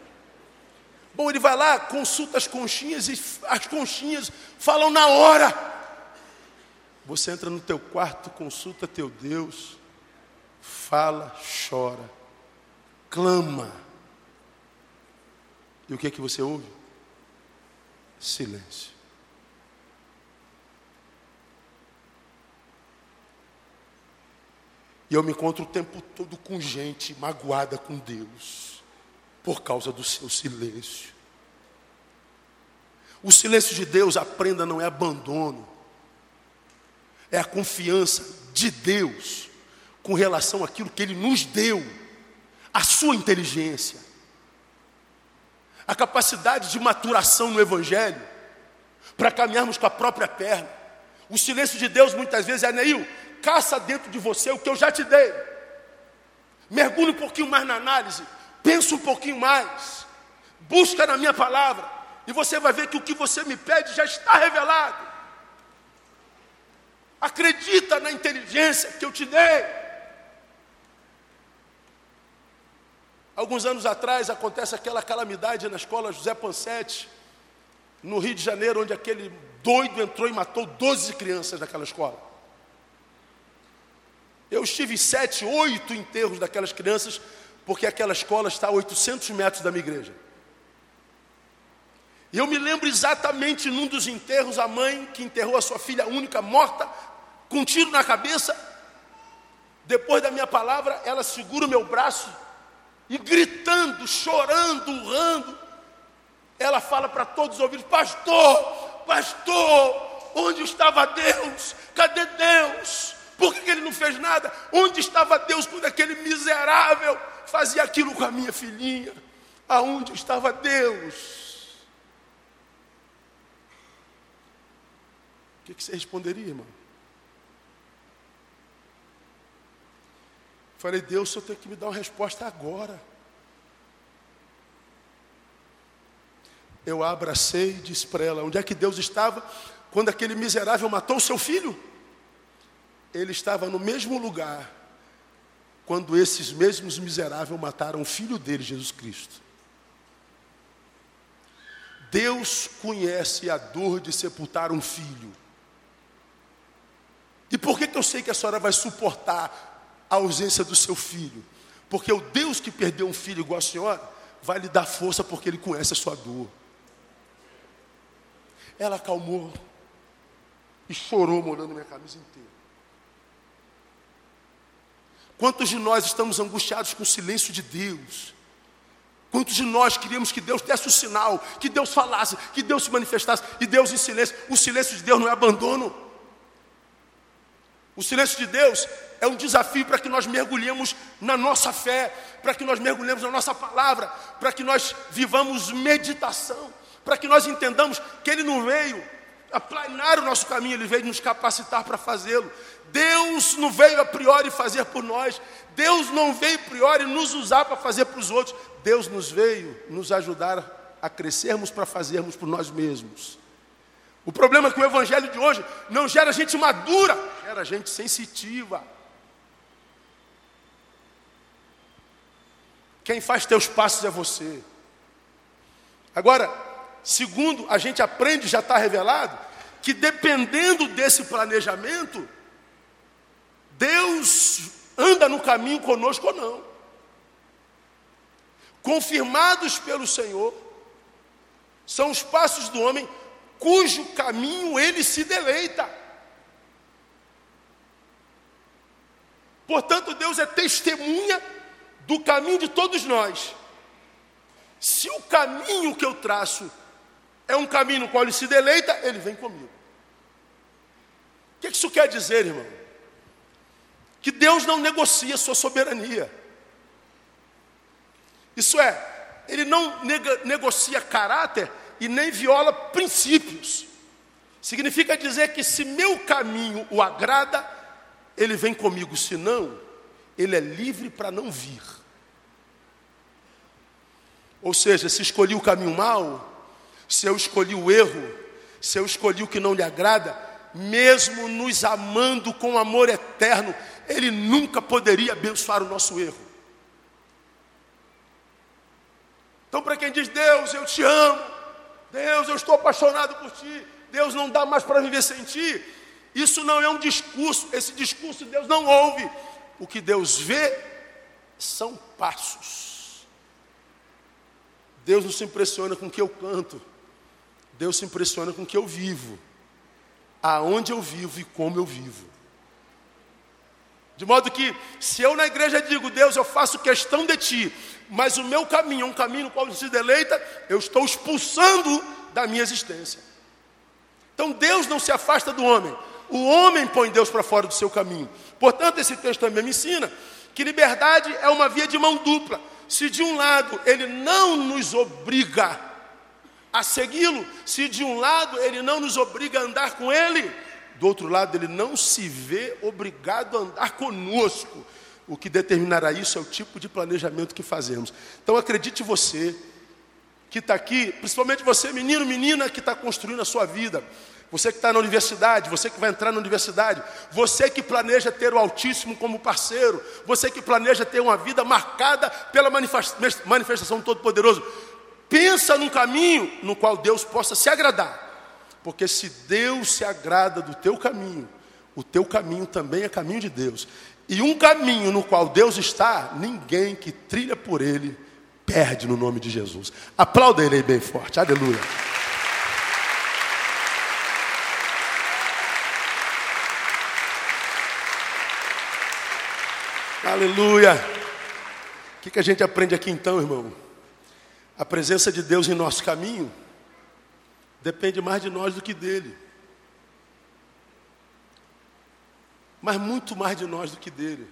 Bom, ele vai lá, consulta as conchinhas e as conchinhas falam na hora. Você entra no teu quarto, consulta teu Deus, fala, chora, clama. E o que é que você ouve? Silêncio. E eu me encontro o tempo todo com gente magoada com Deus por causa do seu silêncio. O silêncio de Deus, aprenda, não é abandono, é a confiança de Deus com relação àquilo que Ele nos deu, a sua inteligência, a capacidade de maturação no Evangelho, para caminharmos com a própria perna. O silêncio de Deus muitas vezes é, Neil, caça dentro de você o que eu já te dei. Mergulhe um pouquinho mais na análise. Pensa um pouquinho mais. Busca na minha palavra. E você vai ver que o que você me pede já está revelado. Acredita na inteligência que eu te dei. Alguns anos atrás acontece aquela calamidade na escola José Pansetti, no Rio de Janeiro, onde aquele doido entrou e matou 12 crianças naquela escola. Eu estive sete, oito enterros daquelas crianças porque aquela escola está a 800 metros da minha igreja. E eu me lembro exatamente num dos enterros, a mãe que enterrou a sua filha única morta, com um tiro na cabeça. Depois da minha palavra, ela segura o meu braço e gritando, chorando, urrando, ela fala para todos os ouvidos: Pastor, pastor, onde estava Deus? Cadê Deus? Por que ele não fez nada? Onde estava Deus quando aquele miserável fazia aquilo com a minha filhinha? Aonde estava Deus? O que, você responderia, irmão? Falei, Deus, eu tenho que me dar uma resposta agora. Eu abracei e disse para ela: onde é que Deus estava quando aquele miserável matou o seu filho? Ele estava no mesmo lugar quando esses mesmos miseráveis mataram o filho dele, Jesus Cristo. Deus conhece a dor de sepultar um filho. E por que, que eu sei que a senhora vai suportar a ausência do seu filho? Porque o Deus que perdeu um filho igual a senhora vai lhe dar força porque ele conhece a sua dor. Ela acalmou e chorou molhando minha camisa inteira. Quantos de nós estamos angustiados com o silêncio de Deus? Quantos de nós queríamos que Deus desse o sinal, que Deus falasse, que Deus se manifestasse, e Deus em silêncio? O silêncio de Deus não é abandono. O silêncio de Deus é um desafio para que nós mergulhemos na nossa fé, para que nós mergulhemos na nossa palavra, para que nós vivamos meditação, para que nós entendamos que Ele não veio aplanar o nosso caminho, Ele veio nos capacitar para fazê-lo. Deus não veio a priori fazer por nós, Deus não veio a priori nos usar para fazer para os outros, Deus nos veio nos ajudar a crescermos para fazermos por nós mesmos. O problema é que o evangelho de hoje não gera gente madura, gera gente sensitiva. Quem faz teus passos é você. Agora, segundo a gente aprende, já está revelado, que dependendo desse planejamento, Deus anda no caminho conosco ou não. Confirmados pelo Senhor, são os passos do homem cujo caminho ele se deleita. Portanto, Deus é testemunha do caminho de todos nós. Se o caminho que eu traço é um caminho no qual ele se deleita, ele vem comigo. O que isso quer dizer, irmão? Que Deus não negocia sua soberania. Isso é, ele não nega, negocia caráter e nem viola princípios. Significa dizer que se meu caminho o agrada, ele vem comigo, se não, ele é livre para não vir. Ou seja, se escolhi o caminho mau, se eu escolhi o erro, se eu escolhi o que não lhe agrada, mesmo nos amando com amor eterno, Ele nunca poderia abençoar o nosso erro. Então, para quem diz, Deus, eu te amo, Deus, eu estou apaixonado por ti, Deus não dá mais para viver sem ti, isso não é um discurso, esse discurso Deus não ouve. O que Deus vê são passos. Deus não se impressiona com o que eu canto, Deus se impressiona com o que eu vivo, aonde eu vivo e como eu vivo. De modo que, se eu na igreja digo, Deus, eu faço questão de ti, mas o meu caminho é um caminho no qual se deleita, eu estou expulsando da minha existência. Então Deus não se afasta do homem, o homem põe Deus para fora do seu caminho. Portanto, esse texto também me ensina que liberdade é uma via de mão dupla. Se de um lado ele não nos obriga a segui-lo, se de um lado ele não nos obriga a andar com ele, do outro lado ele não se vê obrigado a andar conosco. O que determinará isso é o tipo de planejamento que fazemos. Então acredite você que está aqui, principalmente você, menino, menina, que está construindo a sua vida. Você que está na universidade, você que vai entrar na universidade, você que planeja ter o Altíssimo como parceiro, você que planeja ter uma vida marcada pela manifestação do Todo-Poderoso, Pensa num caminho no qual Deus possa se agradar. Porque se Deus se agrada do teu caminho, o teu caminho também é caminho de Deus. E um caminho no qual Deus está, ninguém que trilha por ele perde no nome de Jesus. Aplauda ele aí bem forte. Aleluia. Aleluia. O que, que a gente aprende aqui então, irmão? A presença de Deus em nosso caminho depende mais de nós do que dele. Mas muito mais de nós do que dele.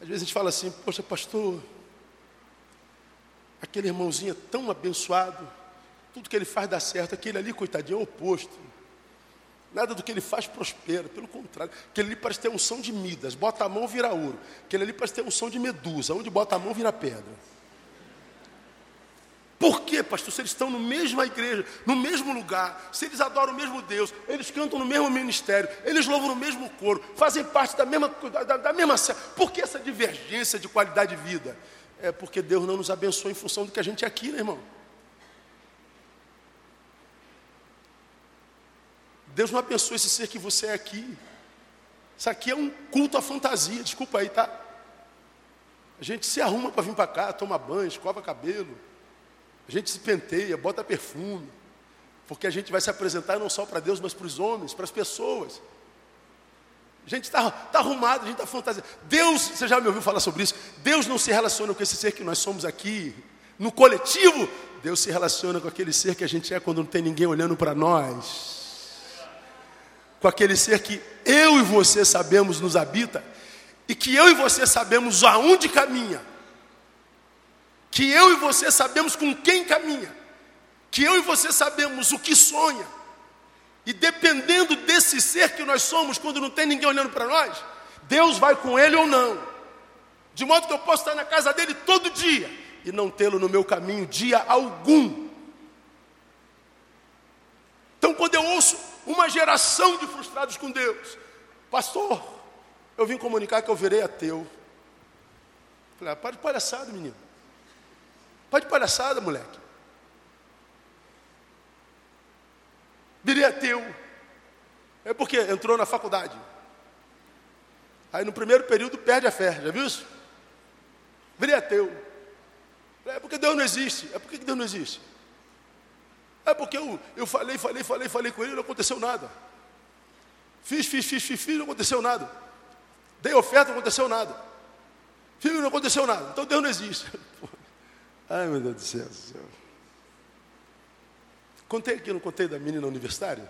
Às vezes a gente fala assim, poxa, pastor, aquele irmãozinho é tão abençoado, tudo que ele faz dá certo, aquele ali, coitadinho, é o oposto. Nada do que ele faz prospera, pelo contrário. Aquele ali parece ter um som de Midas, bota a mão vira ouro. Aquele ali parece ter um som de Medusa, onde bota a mão vira pedra. Por quê, pastor? Se eles estão na mesma igreja, no mesmo lugar, se eles adoram o mesmo Deus, eles cantam no mesmo ministério, eles louvam no mesmo coro, fazem parte da mesma, da, da mesma Por que essa divergência de qualidade de vida? É porque Deus não nos abençoa em função do que a gente é aqui, né, irmão? Deus não abençoa esse ser que você é aqui. Isso aqui é um culto à fantasia, desculpa aí, tá? A gente se arruma para vir para cá, toma banho, escova cabelo. A gente se penteia, bota perfume, porque a gente vai se apresentar não só para Deus, mas para os homens, para as pessoas. A gente está tá arrumado, a gente está fantasiado. Deus, você já me ouviu falar sobre isso? Deus não se relaciona com esse ser que nós somos aqui, no coletivo. Deus se relaciona com aquele ser que a gente é quando não tem ninguém olhando para nós. Com aquele ser que eu e você sabemos nos habita e que eu e você sabemos aonde caminha que eu e você sabemos com quem caminha, que eu e você sabemos o que sonha, e dependendo desse ser que nós somos, quando não tem ninguém olhando para nós, Deus vai com ele ou não, de modo que eu posso estar na casa dele todo dia e não tê-lo no meu caminho dia algum. Então, quando eu ouço uma geração de frustrados com Deus, pastor, eu vim comunicar que eu virei ateu. Falei, ah, para de palhaçada, menino. Para de palhaçada, moleque. Virei ateu. É porque entrou na faculdade. Aí no primeiro período perde a fé, já viu isso? Virei ateu. É porque Deus não existe. É porque Deus não existe. É porque eu, eu falei, falei, falei, falei com ele e não aconteceu nada. Fiz, fiz, fiz, fiz, fiz, não aconteceu nada. Dei oferta, não aconteceu nada. Fiz, não aconteceu nada. Então Deus não existe. Ai, meu Deus do céu. Contei aqui, não contei da menina universitária?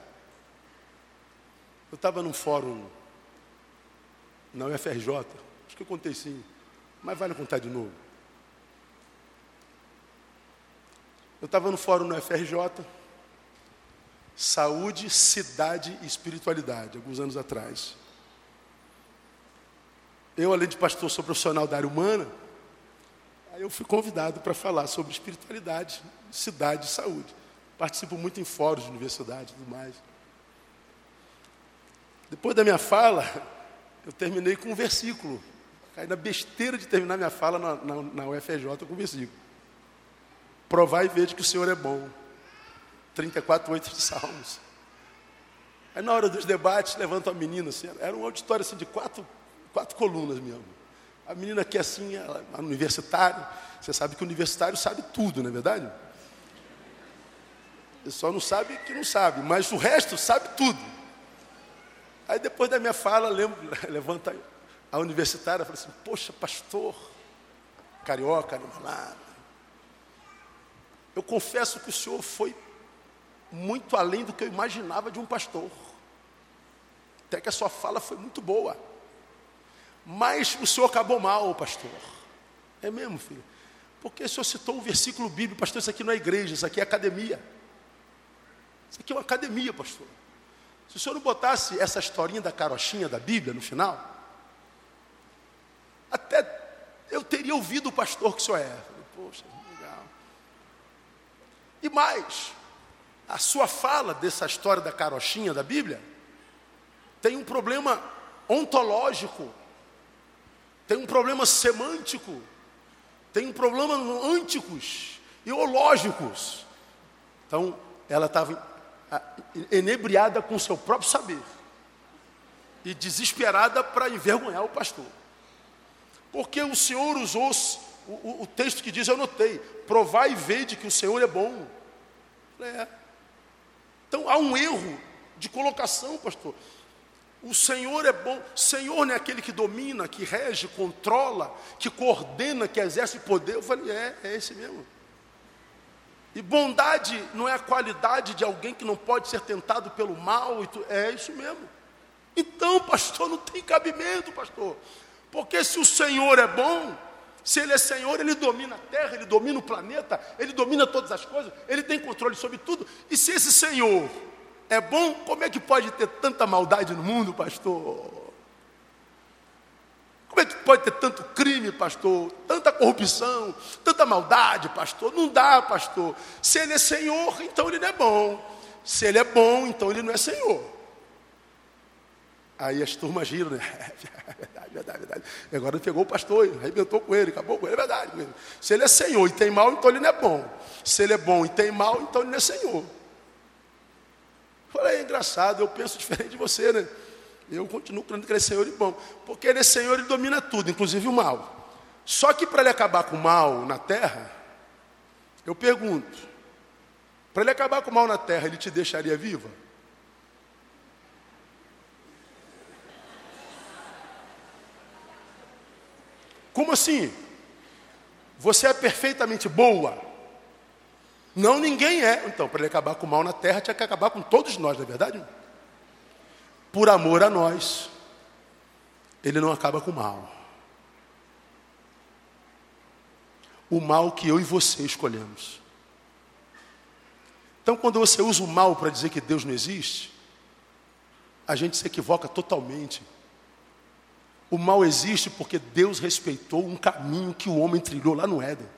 Eu estava num fórum na UFRJ, acho que eu contei sim, mas vale contar de novo. Eu estava no fórum no UFRJ, Saúde, Cidade e Espiritualidade, alguns anos atrás. Eu, além de pastor, sou profissional da área humana, aí eu fui convidado para falar sobre espiritualidade, cidade e saúde. Participo muito em fóruns de universidade e tudo mais. Depois da minha fala, eu terminei com um versículo. Caí na besteira de terminar minha fala na, na, na UFJ com um versículo. Provar e ver que o Senhor é bom. 34, 8 de Salmos. Aí na hora dos debates, levanta a menina, assim, era um auditório assim, de quatro, quatro colunas mesmo. A menina aqui assim, ela, é universitário, você sabe que o universitário sabe tudo, não é verdade? Ele só não sabe que não sabe, mas o resto sabe tudo. Aí depois da minha fala, lembro, levanta a universitária e fala assim, poxa, pastor, carioca, animalado. Eu confesso que o senhor foi muito além do que eu imaginava de um pastor. Até que a sua fala foi muito boa. Mas o senhor acabou mal, pastor. É mesmo, filho? Porque o senhor citou um versículo bíblico, pastor, isso aqui não é igreja, isso aqui é academia. Isso aqui é uma academia, pastor. Se o senhor não botasse essa historinha da carochinha da Bíblia no final, até eu teria ouvido o pastor que o senhor é. Poxa. E mais, a sua fala dessa história da carochinha da Bíblia tem um problema ontológico, tem um problema semântico, tem um problema ânticos e ológicos. Então, ela estava enebriada com seu próprio saber e desesperada para envergonhar o pastor. Porque o Senhor usou o, o, o texto que diz, eu notei, provar e ver de que o Senhor é bom. É. Então há um erro de colocação, pastor. O Senhor é bom. Senhor não é aquele que domina, que rege, controla, que coordena, que exerce poder. Eu falei, é, é esse mesmo. E bondade não é a qualidade de alguém que não pode ser tentado pelo mal. É isso mesmo. Então, pastor, não tem cabimento, pastor. Porque se o Senhor é bom, se Ele é Senhor, Ele domina a terra, Ele domina o planeta, Ele domina todas as coisas, Ele tem controle sobre tudo. E se esse Senhor é bom, como é que pode ter tanta maldade no mundo, pastor? Como é que pode ter tanto crime, pastor? Tanta corrupção, tanta maldade, pastor? Não dá, pastor. Se ele é Senhor, então ele não é bom. Se ele é bom, então ele não é Senhor. Aí as turmas giram, né? verdade, verdade, verdade. Agora pegou o pastor, arrebentou com ele, acabou com ele, é verdade. Se ele é Senhor e tem mal, então ele não é bom. Se ele é bom e tem mal, então ele não é Senhor. Falei, é engraçado, eu penso diferente de você, né? Eu continuo crendo que ele é Senhor e bom. Porque ele é Senhor, ele domina tudo, inclusive o mal. Só que para ele acabar com o mal na terra, eu pergunto: para ele acabar com o mal na terra, ele te deixaria viva? Como assim? Você é perfeitamente boa? Não, ninguém é. Então, para ele acabar com o mal na terra, tinha que acabar com todos nós, não é verdade? por amor a nós, ele não acaba com o mal. O mal que eu e você escolhemos. Então, quando você usa o mal para dizer que Deus não existe, a gente se equivoca totalmente. O mal existe porque Deus respeitou um caminho que o homem trilhou lá no Éden.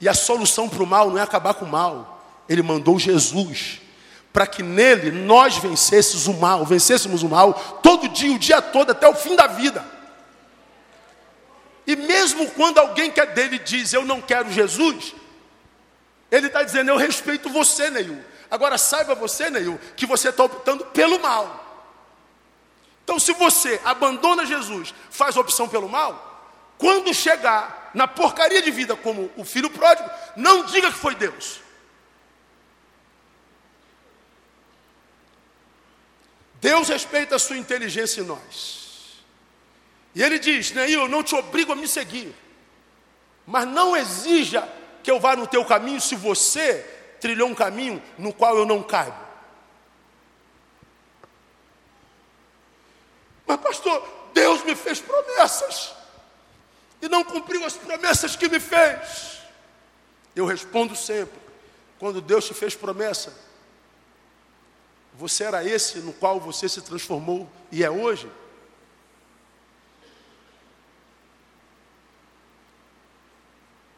E a solução para o mal não é acabar com o mal, Ele mandou Jesus para que nele nós vencêssemos o mal, vencêssemos o mal todo dia, o dia todo, até o fim da vida. E mesmo quando alguém que é dele diz, eu não quero Jesus, ele está dizendo, eu respeito você, Neil. Agora saiba você, Neil, que você está optando pelo mal. Então, se você abandona Jesus, faz opção pelo mal, quando chegar na porcaria de vida como o filho pródigo, não diga que foi Deus. Deus respeita a sua inteligência em nós. E ele diz: Neil, eu não te obrigo a me seguir, mas não exija que eu vá no teu caminho se você trilhou um caminho no qual eu não caibo. Mas, pastor, Deus me fez promessas e não cumpriu as promessas que me fez. Eu respondo sempre: quando Deus te fez promessa, você era esse no qual você se transformou e é hoje?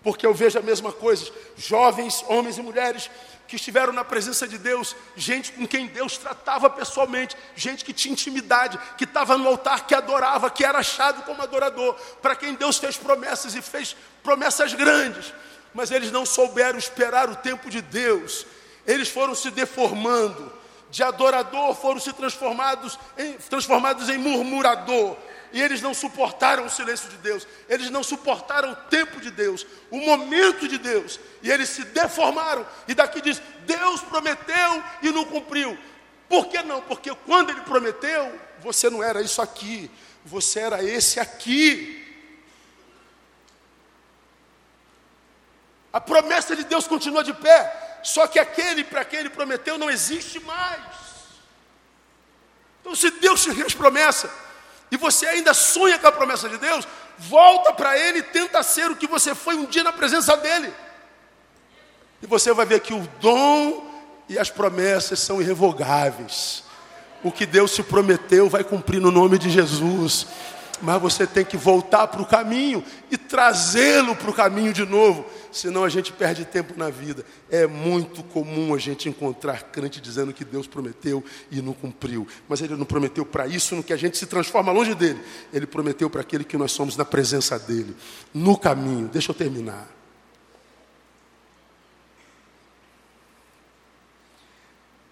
Porque eu vejo a mesma coisa. Jovens, homens e mulheres que estiveram na presença de Deus, gente com quem Deus tratava pessoalmente, gente que tinha intimidade, que estava no altar, que adorava, que era achado como adorador, para quem Deus fez promessas e fez promessas grandes, mas eles não souberam esperar o tempo de Deus, eles foram se deformando, de adorador foram se transformados em, transformados em murmurador, e eles não suportaram o silêncio de Deus, eles não suportaram o tempo de Deus, o momento de Deus, e eles se deformaram. E daqui diz: Deus prometeu e não cumpriu. Por que não? Porque quando ele prometeu, você não era isso aqui, você era esse aqui. A promessa de Deus continua de pé, só que aquele para quem ele prometeu não existe mais. Então, se Deus te fez promessa, e você ainda sonha com a promessa de Deus, volta para Ele e tenta ser o que você foi um dia na presença dEle. E você vai ver que o dom e as promessas são irrevogáveis. O que Deus te prometeu vai cumprir no nome de Jesus. Mas você tem que voltar para o caminho e trazê-lo para o caminho de novo, senão a gente perde tempo na vida. É muito comum a gente encontrar crente dizendo que Deus prometeu e não cumpriu. Mas Ele não prometeu para isso, no que a gente se transforma longe dele. Ele prometeu para aquele que nós somos na presença dele, no caminho. Deixa eu terminar.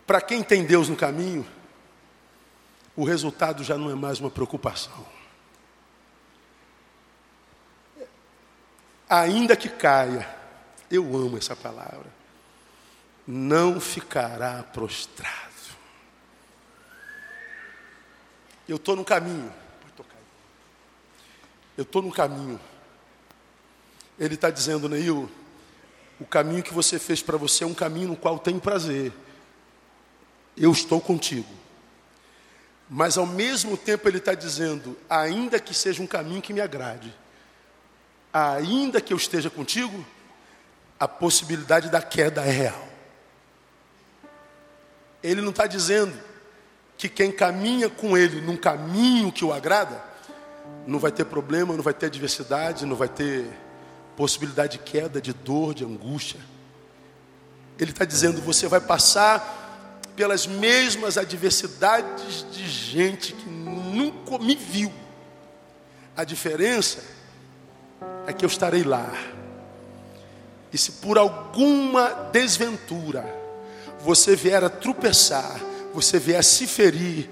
Para quem tem Deus no caminho, o resultado já não é mais uma preocupação. Ainda que caia, eu amo essa palavra, não ficará prostrado. Eu estou no caminho. Eu estou no caminho. Ele está dizendo, Neil, o caminho que você fez para você é um caminho no qual tem prazer. Eu estou contigo. Mas ao mesmo tempo ele está dizendo, ainda que seja um caminho que me agrade, ainda que eu esteja contigo, a possibilidade da queda é real. Ele não está dizendo que quem caminha com ele num caminho que o agrada, não vai ter problema, não vai ter adversidade, não vai ter possibilidade de queda, de dor, de angústia. Ele está dizendo: você vai passar pelas mesmas adversidades de gente que nunca me viu. A diferença é que eu estarei lá. E se por alguma desventura você vier a tropeçar, você vier a se ferir,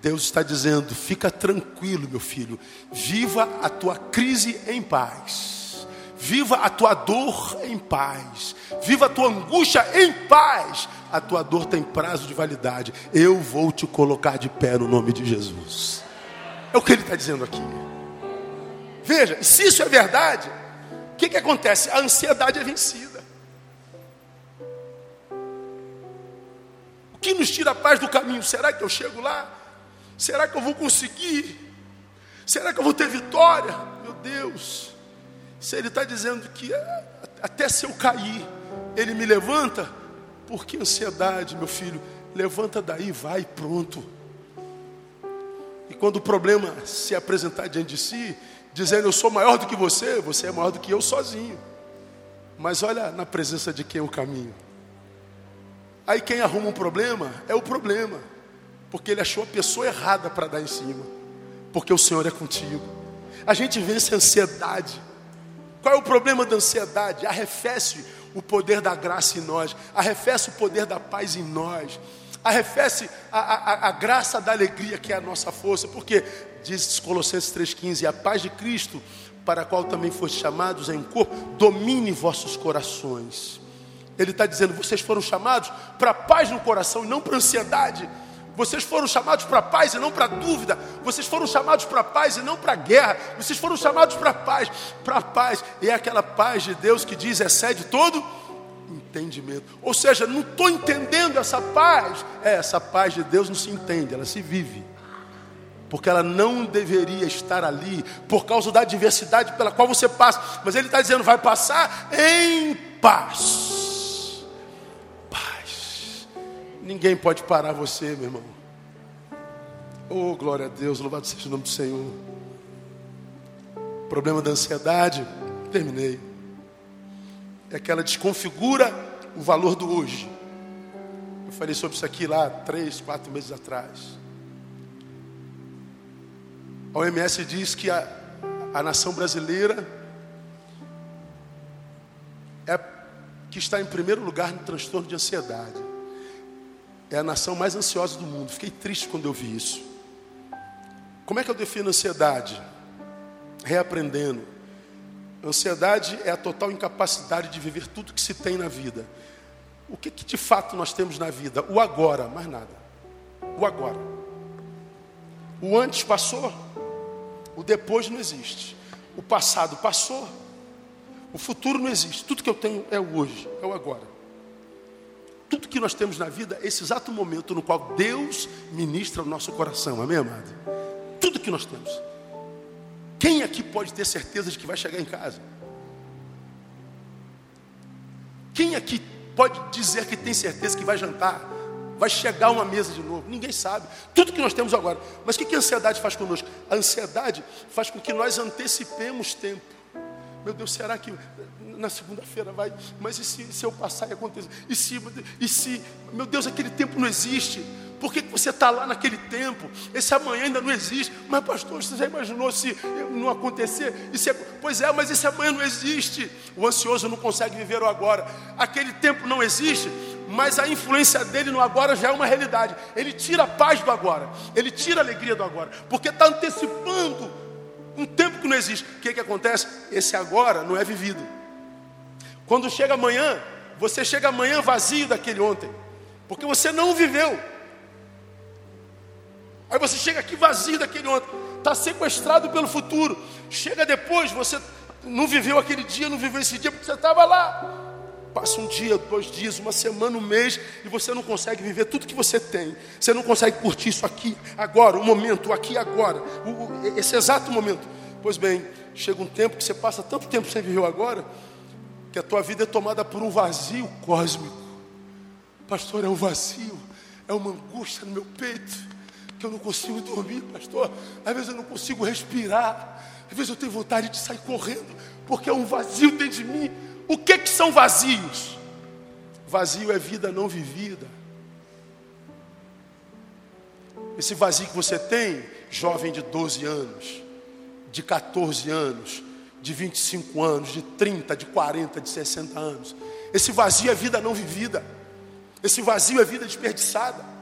Deus está dizendo: fica tranquilo, meu filho, viva a tua crise em paz, viva a tua dor em paz, viva a tua angústia em paz. A tua dor tem prazo de validade. Eu vou te colocar de pé no nome de Jesus. É o que ele está dizendo aqui. Veja, se isso é verdade, o que, que acontece? A ansiedade é vencida. O que nos tira a paz do caminho? Será que eu chego lá? Será que eu vou conseguir? Será que eu vou ter vitória? Meu Deus, se Ele está dizendo que é, até se eu cair, Ele me levanta, por que ansiedade, meu filho? Levanta daí, vai, pronto. E quando o problema se apresentar diante de si, dizendo eu sou maior do que você, você é maior do que eu sozinho. Mas olha na presença de quem é o caminho. Aí quem arruma um problema é o problema, porque ele achou a pessoa errada para dar em cima, porque o Senhor é contigo. A gente vence a ansiedade. Qual é o problema da ansiedade? Arrefece o poder da graça em nós, arrefece o poder da paz em nós, arrefece a, a, a graça da alegria que é a nossa força, porque diz Colossenses 3,15: a paz de Cristo, para a qual também foste chamados em corpo, domine vossos corações. Ele está dizendo: vocês foram chamados para paz no coração e não para ansiedade. Vocês foram chamados para paz e não para dúvida. Vocês foram chamados para paz e não para guerra. Vocês foram chamados para paz, para paz. E é aquela paz de Deus que diz excede todo entendimento. Ou seja, não estou entendendo essa paz. É, essa paz de Deus não se entende, ela se vive. Porque ela não deveria estar ali por causa da adversidade pela qual você passa. Mas ele está dizendo, vai passar em paz. Ninguém pode parar você, meu irmão. Oh, glória a Deus, louvado seja o nome do Senhor. Problema da ansiedade, terminei. É que ela desconfigura o valor do hoje. Eu falei sobre isso aqui lá três, quatro meses atrás. A OMS diz que a, a nação brasileira é que está em primeiro lugar no transtorno de ansiedade é a nação mais ansiosa do mundo. Fiquei triste quando eu vi isso. Como é que eu defino ansiedade? Reaprendendo. Ansiedade é a total incapacidade de viver tudo que se tem na vida. O que, que de fato nós temos na vida? O agora, mais nada. O agora. O antes passou, o depois não existe. O passado passou, o futuro não existe. Tudo que eu tenho é o hoje, é o agora. Tudo que nós temos na vida é esse exato momento no qual Deus ministra o nosso coração, amém, amado? Tudo que nós temos. Quem aqui pode ter certeza de que vai chegar em casa? Quem aqui pode dizer que tem certeza que vai jantar? Vai chegar uma mesa de novo? Ninguém sabe. Tudo que nós temos agora. Mas o que a ansiedade faz conosco? A ansiedade faz com que nós antecipemos tempo. Meu Deus, será que na segunda-feira vai, mas e se, se eu passar e acontecer? E se, e se, meu Deus, aquele tempo não existe? Por que você está lá naquele tempo? Esse amanhã ainda não existe. Mas, pastor, você já imaginou se não acontecer? E se, pois é, mas esse amanhã não existe. O ansioso não consegue viver o agora. Aquele tempo não existe, mas a influência dele no agora já é uma realidade. Ele tira a paz do agora, ele tira a alegria do agora, porque está antecipando um tempo que não existe. O que, que acontece? Esse agora não é vivido. Quando chega amanhã, você chega amanhã vazio daquele ontem, porque você não viveu. Aí você chega aqui vazio daquele ontem, está sequestrado pelo futuro. Chega depois, você não viveu aquele dia, não viveu esse dia, porque você estava lá. Passa um dia, dois dias, uma semana, um mês, e você não consegue viver tudo que você tem. Você não consegue curtir isso aqui, agora, o momento, aqui agora, o, esse exato momento. Pois bem, chega um tempo que você passa tanto tempo sem viver agora, que a tua vida é tomada por um vazio cósmico. Pastor, é um vazio, é uma angústia no meu peito, eu não consigo dormir, pastor. Às vezes eu não consigo respirar, às vezes eu tenho vontade de sair correndo, porque é um vazio dentro de mim. O que, que são vazios? Vazio é vida não vivida. Esse vazio que você tem, jovem de 12 anos, de 14 anos, de 25 anos, de 30, de 40, de 60 anos. Esse vazio é vida não vivida. Esse vazio é vida desperdiçada.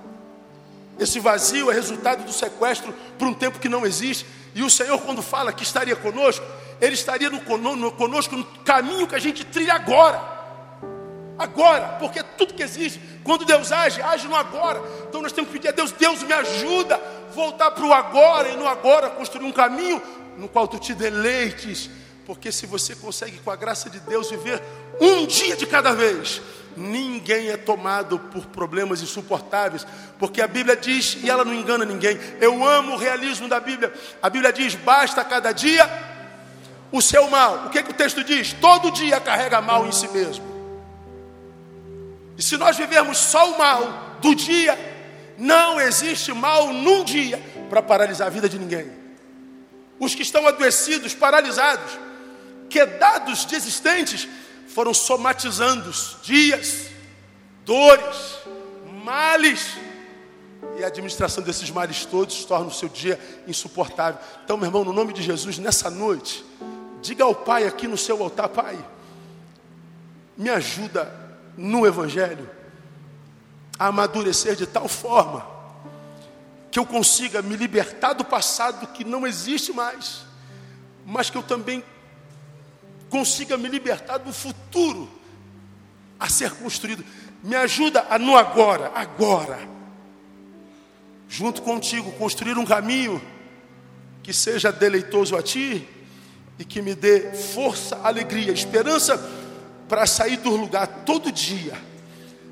Esse vazio é resultado do sequestro por um tempo que não existe. E o Senhor, quando fala que estaria conosco, Ele estaria no, no, conosco no caminho que a gente trilha agora. Agora, porque tudo que existe, quando Deus age, age no agora. Então nós temos que pedir a Deus, Deus me ajuda a voltar para o agora e no agora construir um caminho no qual tu te deleites porque se você consegue, com a graça de Deus, viver um dia de cada vez, ninguém é tomado por problemas insuportáveis, porque a Bíblia diz, e ela não engana ninguém, eu amo o realismo da Bíblia. A Bíblia diz: basta cada dia o seu mal. O que, que o texto diz? Todo dia carrega mal em si mesmo. E se nós vivermos só o mal do dia, não existe mal num dia para paralisar a vida de ninguém. Os que estão adoecidos, paralisados, desistentes foram somatizando dias, dores, males. E a administração desses males todos torna o seu dia insuportável. Então, meu irmão, no nome de Jesus, nessa noite, diga ao Pai aqui no seu altar, Pai, me ajuda no Evangelho a amadurecer de tal forma que eu consiga me libertar do passado que não existe mais, mas que eu também consiga me libertar do futuro a ser construído. Me ajuda a no agora, agora, junto contigo, construir um caminho que seja deleitoso a ti e que me dê força, alegria, esperança para sair do lugar todo dia,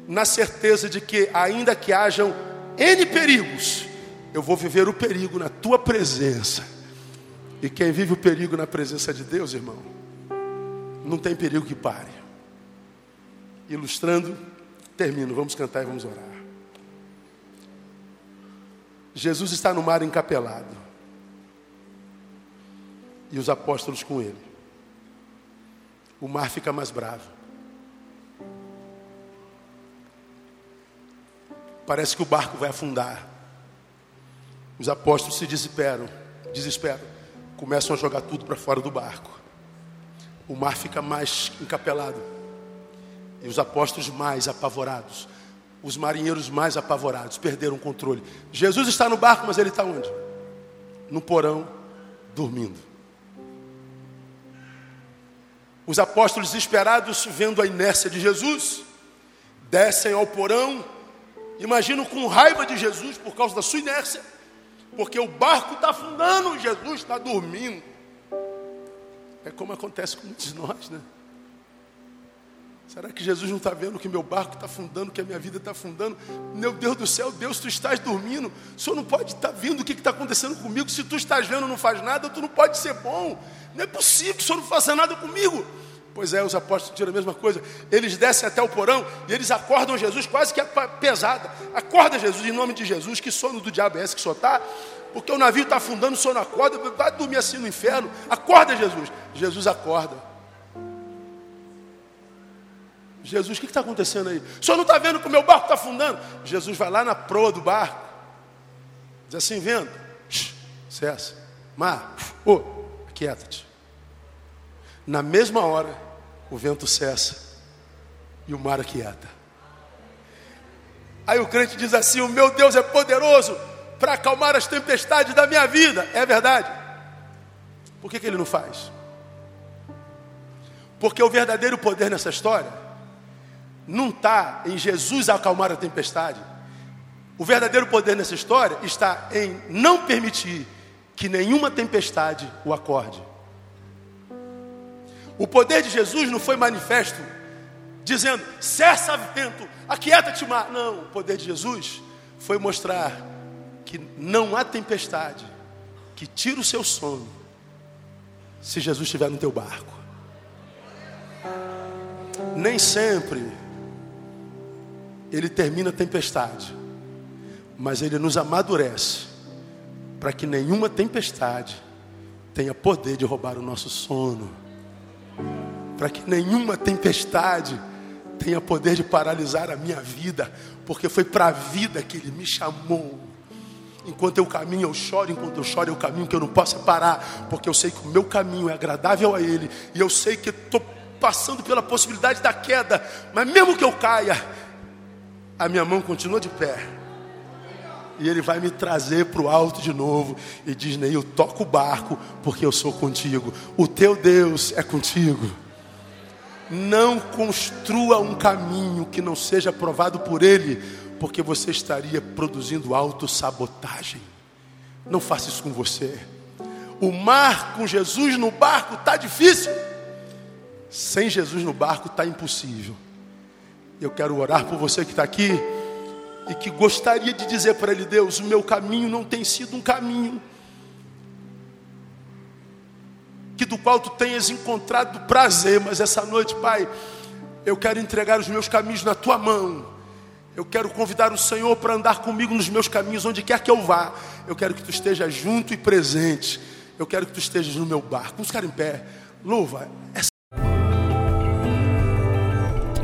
na certeza de que, ainda que hajam N perigos, eu vou viver o perigo na tua presença. E quem vive o perigo na presença de Deus, irmão, não tem perigo que pare. Ilustrando, termino, vamos cantar e vamos orar. Jesus está no mar encapelado. E os apóstolos com ele. O mar fica mais bravo. Parece que o barco vai afundar. Os apóstolos se desesperam, desesperam, começam a jogar tudo para fora do barco. O mar fica mais encapelado. E os apóstolos mais apavorados. Os marinheiros mais apavorados, perderam o controle. Jesus está no barco, mas ele está onde? No porão, dormindo. Os apóstolos desesperados, vendo a inércia de Jesus, descem ao porão, imaginam com raiva de Jesus por causa da sua inércia porque o barco está afundando, Jesus está dormindo. É como acontece com muitos de nós, né? Será que Jesus não está vendo que meu barco está afundando, que a minha vida está afundando? Meu Deus do céu, Deus, tu estás dormindo. O Senhor não pode estar tá vendo o que está acontecendo comigo. Se tu estás vendo não faz nada, tu não pode ser bom. Não é possível que o Senhor não faça nada comigo. Pois é, os apóstolos tiram a mesma coisa. Eles descem até o porão e eles acordam Jesus, quase que é pesada. Acorda Jesus, em nome de Jesus, que sono do diabo é esse que só está? Porque o navio está afundando, o sono acorda, vai dormir assim no inferno. Acorda, Jesus. Jesus acorda. Jesus, o que está acontecendo aí? O senhor não está vendo que o meu barco está afundando? Jesus vai lá na proa do barco, diz assim: vendo, cessa, mar, ô, oh, quieta-te. Na mesma hora, o vento cessa e o mar aquieta. Aí o crente diz assim: O meu Deus é poderoso para acalmar as tempestades da minha vida. É verdade. Por que, que ele não faz? Porque o verdadeiro poder nessa história não está em Jesus acalmar a tempestade. O verdadeiro poder nessa história está em não permitir que nenhuma tempestade o acorde. O poder de Jesus não foi manifesto dizendo, cessa vento, aquieta-te mar. Não, o poder de Jesus foi mostrar que não há tempestade que tire o seu sono se Jesus estiver no teu barco. Nem sempre ele termina a tempestade, mas ele nos amadurece para que nenhuma tempestade tenha poder de roubar o nosso sono para que nenhuma tempestade tenha poder de paralisar a minha vida, porque foi para a vida que Ele me chamou. Enquanto eu caminho, eu choro, enquanto eu choro, eu caminho que eu não possa parar, porque eu sei que o meu caminho é agradável a Ele, e eu sei que estou passando pela possibilidade da queda, mas mesmo que eu caia, a minha mão continua de pé. E ele vai me trazer para o alto de novo. E diz: Neil, toca o barco, porque eu sou contigo. O teu Deus é contigo. Não construa um caminho que não seja aprovado por Ele, porque você estaria produzindo autossabotagem. Não faça isso com você. O mar com Jesus no barco está difícil. Sem Jesus no barco está impossível. Eu quero orar por você que está aqui e que gostaria de dizer para Ele: Deus, o meu caminho não tem sido um caminho que do qual tu tenhas encontrado prazer, mas essa noite, Pai, eu quero entregar os meus caminhos na tua mão. Eu quero convidar o Senhor para andar comigo nos meus caminhos, onde quer que eu vá. Eu quero que tu estejas junto e presente. Eu quero que tu estejas no meu barco. Vamos ficar em pé. Louva. Essa...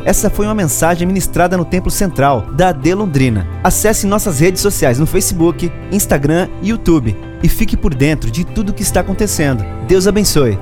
Essa foi uma mensagem ministrada no Templo Central da AD Londrina. Acesse nossas redes sociais no Facebook, Instagram e YouTube e fique por dentro de tudo o que está acontecendo. Deus abençoe.